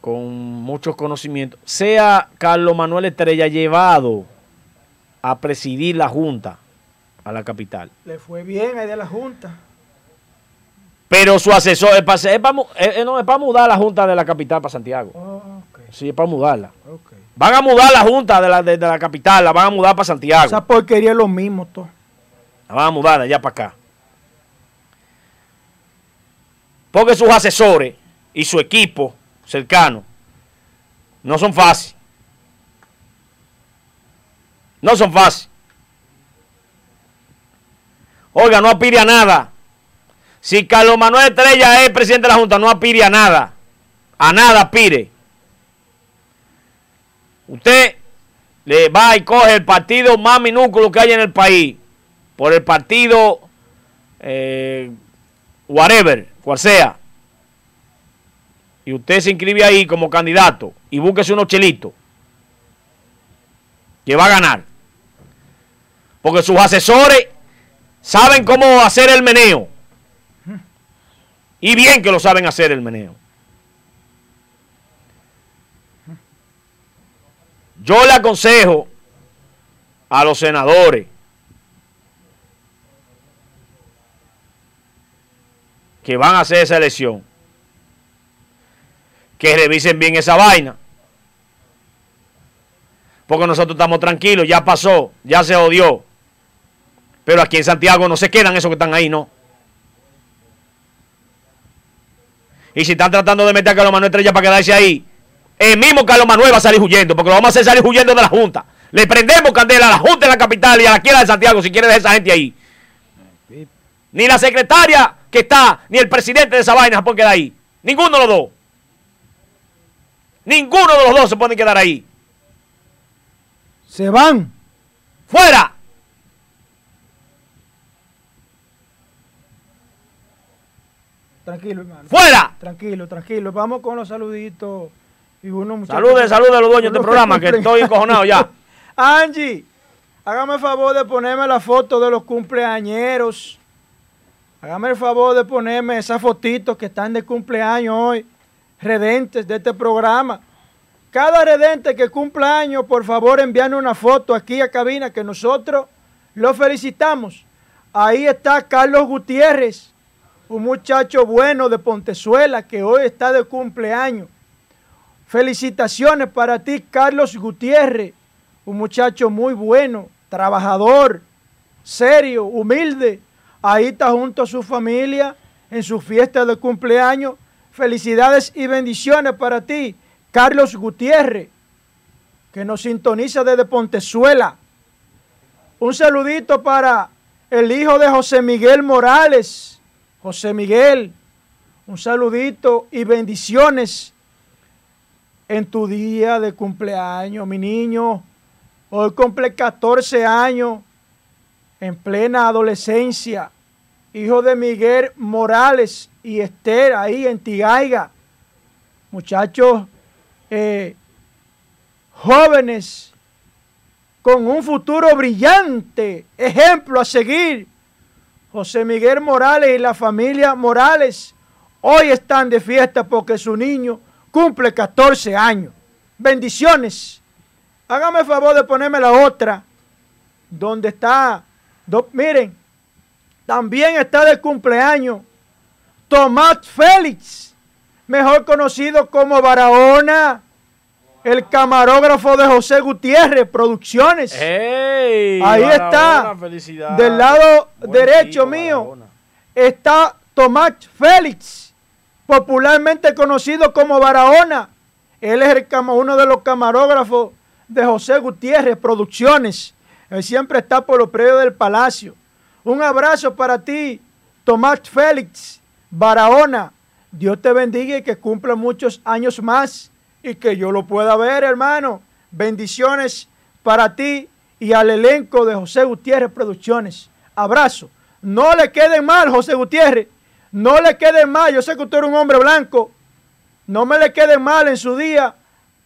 S1: con muchos conocimientos, sea Carlos Manuel Estrella llevado a presidir la Junta a la capital.
S2: Le fue bien ahí de la Junta.
S1: Pero su asesor es para, es para mu- eh, eh, no, es para mudar la Junta de la capital para Santiago.
S2: Oh,
S1: Sí, es para mudarla. Van a mudar la Junta de la, de, de la capital, la van a mudar para Santiago.
S2: Esa porquería es lo mismo, todo.
S1: La van a mudar allá para acá. Porque sus asesores y su equipo cercano no son fáciles. No son fáciles. Oiga, no aspire a nada. Si Carlos Manuel Estrella es presidente de la Junta, no aspire a nada. A nada aspire. Usted le va y coge el partido más minúsculo que hay en el país por el partido eh, whatever, cual sea. Y usted se inscribe ahí como candidato y búsquese unos chelitos que va a ganar. Porque sus asesores saben cómo hacer el meneo. Y bien que lo saben hacer el meneo. Yo le aconsejo a los senadores que van a hacer esa elección que revisen bien esa vaina. Porque nosotros estamos tranquilos, ya pasó, ya se odió. Pero aquí en Santiago no se quedan esos que están ahí, no. Y si están tratando de meter a Carlos Manuel Estrella para quedarse ahí, el mismo Carlos Manuel va a salir huyendo, porque lo vamos a hacer salir huyendo de la Junta. Le prendemos candela a la Junta de la capital y a la quiera de Santiago si quiere dejar esa gente ahí. Ni la secretaria que está, ni el presidente de esa vaina se puede quedar ahí. Ninguno de los dos. Ninguno de los dos se puede quedar ahí.
S2: Se van.
S1: ¡Fuera!
S2: Tranquilo, hermano.
S1: ¡Fuera!
S2: Tranquilo, tranquilo. Vamos con los saluditos. Y uno,
S1: Salude, salude a los dueños de
S2: uno
S1: este programa, que
S2: cumplen.
S1: estoy encojonado ya.
S2: Angie, hágame el favor de ponerme la foto de los cumpleañeros. Hágame el favor de ponerme esas fotitos que están de cumpleaños hoy, redentes de este programa. Cada redente que cumpla años, por favor, envíanos una foto aquí a cabina que nosotros lo felicitamos. Ahí está Carlos Gutiérrez, un muchacho bueno de Pontezuela que hoy está de cumpleaños. Felicitaciones para ti, Carlos Gutiérrez, un muchacho muy bueno, trabajador, serio, humilde. Ahí está junto a su familia en su fiesta de cumpleaños. Felicidades y bendiciones para ti, Carlos Gutiérrez, que nos sintoniza desde Pontezuela. Un saludito para el hijo de José Miguel Morales. José Miguel, un saludito y bendiciones en tu día de cumpleaños, mi niño. Hoy cumple 14 años, en plena adolescencia. Hijo de Miguel Morales y Esther, ahí en Tigaiga. Muchachos eh, jóvenes con un futuro brillante, ejemplo a seguir. José Miguel Morales y la familia Morales hoy están de fiesta porque su niño cumple 14 años. Bendiciones. Hágame el favor de ponerme la otra, donde está, miren, también está de cumpleaños Tomás Félix, mejor conocido como Barahona el camarógrafo de José Gutiérrez Producciones. Ahí está. Del lado derecho mío está Tomás Félix, popularmente conocido como Barahona. Él es el, uno de los camarógrafos de José Gutiérrez Producciones. Él siempre está por los predios del Palacio. Un abrazo para ti, Tomás Félix, Barahona. Dios te bendiga y que cumpla muchos años más y que yo lo pueda ver, hermano. Bendiciones para ti y al elenco de José Gutiérrez Producciones. Abrazo. No le quede mal, José Gutiérrez. No le quede mal. Yo sé que usted es un hombre blanco. No me le quede mal en su día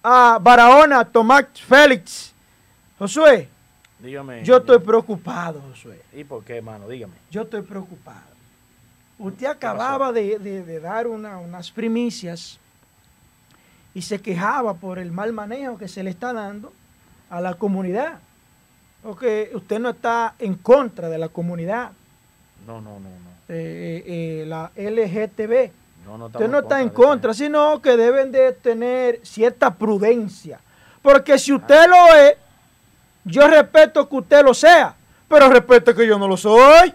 S2: a Barahona, Tomás Félix. Josué. Dígame. Yo estoy preocupado, Josué.
S1: ¿Y por qué, hermano? Dígame.
S2: Yo estoy preocupado. Usted acababa de, dar unas primicias y se quejaba por el mal manejo que se le está dando a la comunidad. Porque usted no está en contra de la comunidad.
S1: No, no, no. no.
S2: Eh, eh, la LGTB. No, no usted no está en contra, sino que deben de tener cierta prudencia. Porque si usted lo es, yo respeto que usted lo sea, pero respeto que yo no lo soy.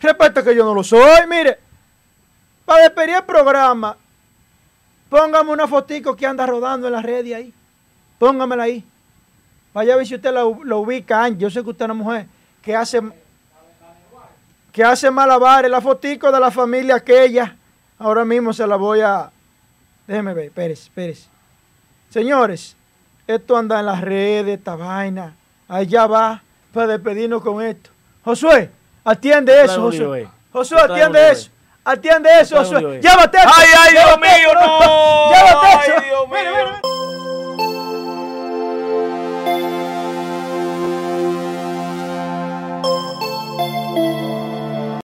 S2: Respeto que yo no lo soy. Mire, para despedir el programa, Póngame una fotico que anda rodando en la red ahí. Póngamela ahí. Vaya a ver si usted la, ubica. Yo sé que usted es una mujer que hace que hace malabares. La fotico de la familia aquella. Ahora mismo se la voy a... Déjeme ver. Pérez, Pérez. Señores, esto anda en las redes, esta vaina. Allá va para despedirnos con esto. Josué, atiende eso, Josué. Josué, atiende eso. Atiende eso, Josué. Llévate eso.
S1: Ay, ay, Dios mío, no.
S2: Llévate eso. Ay, Dios mío.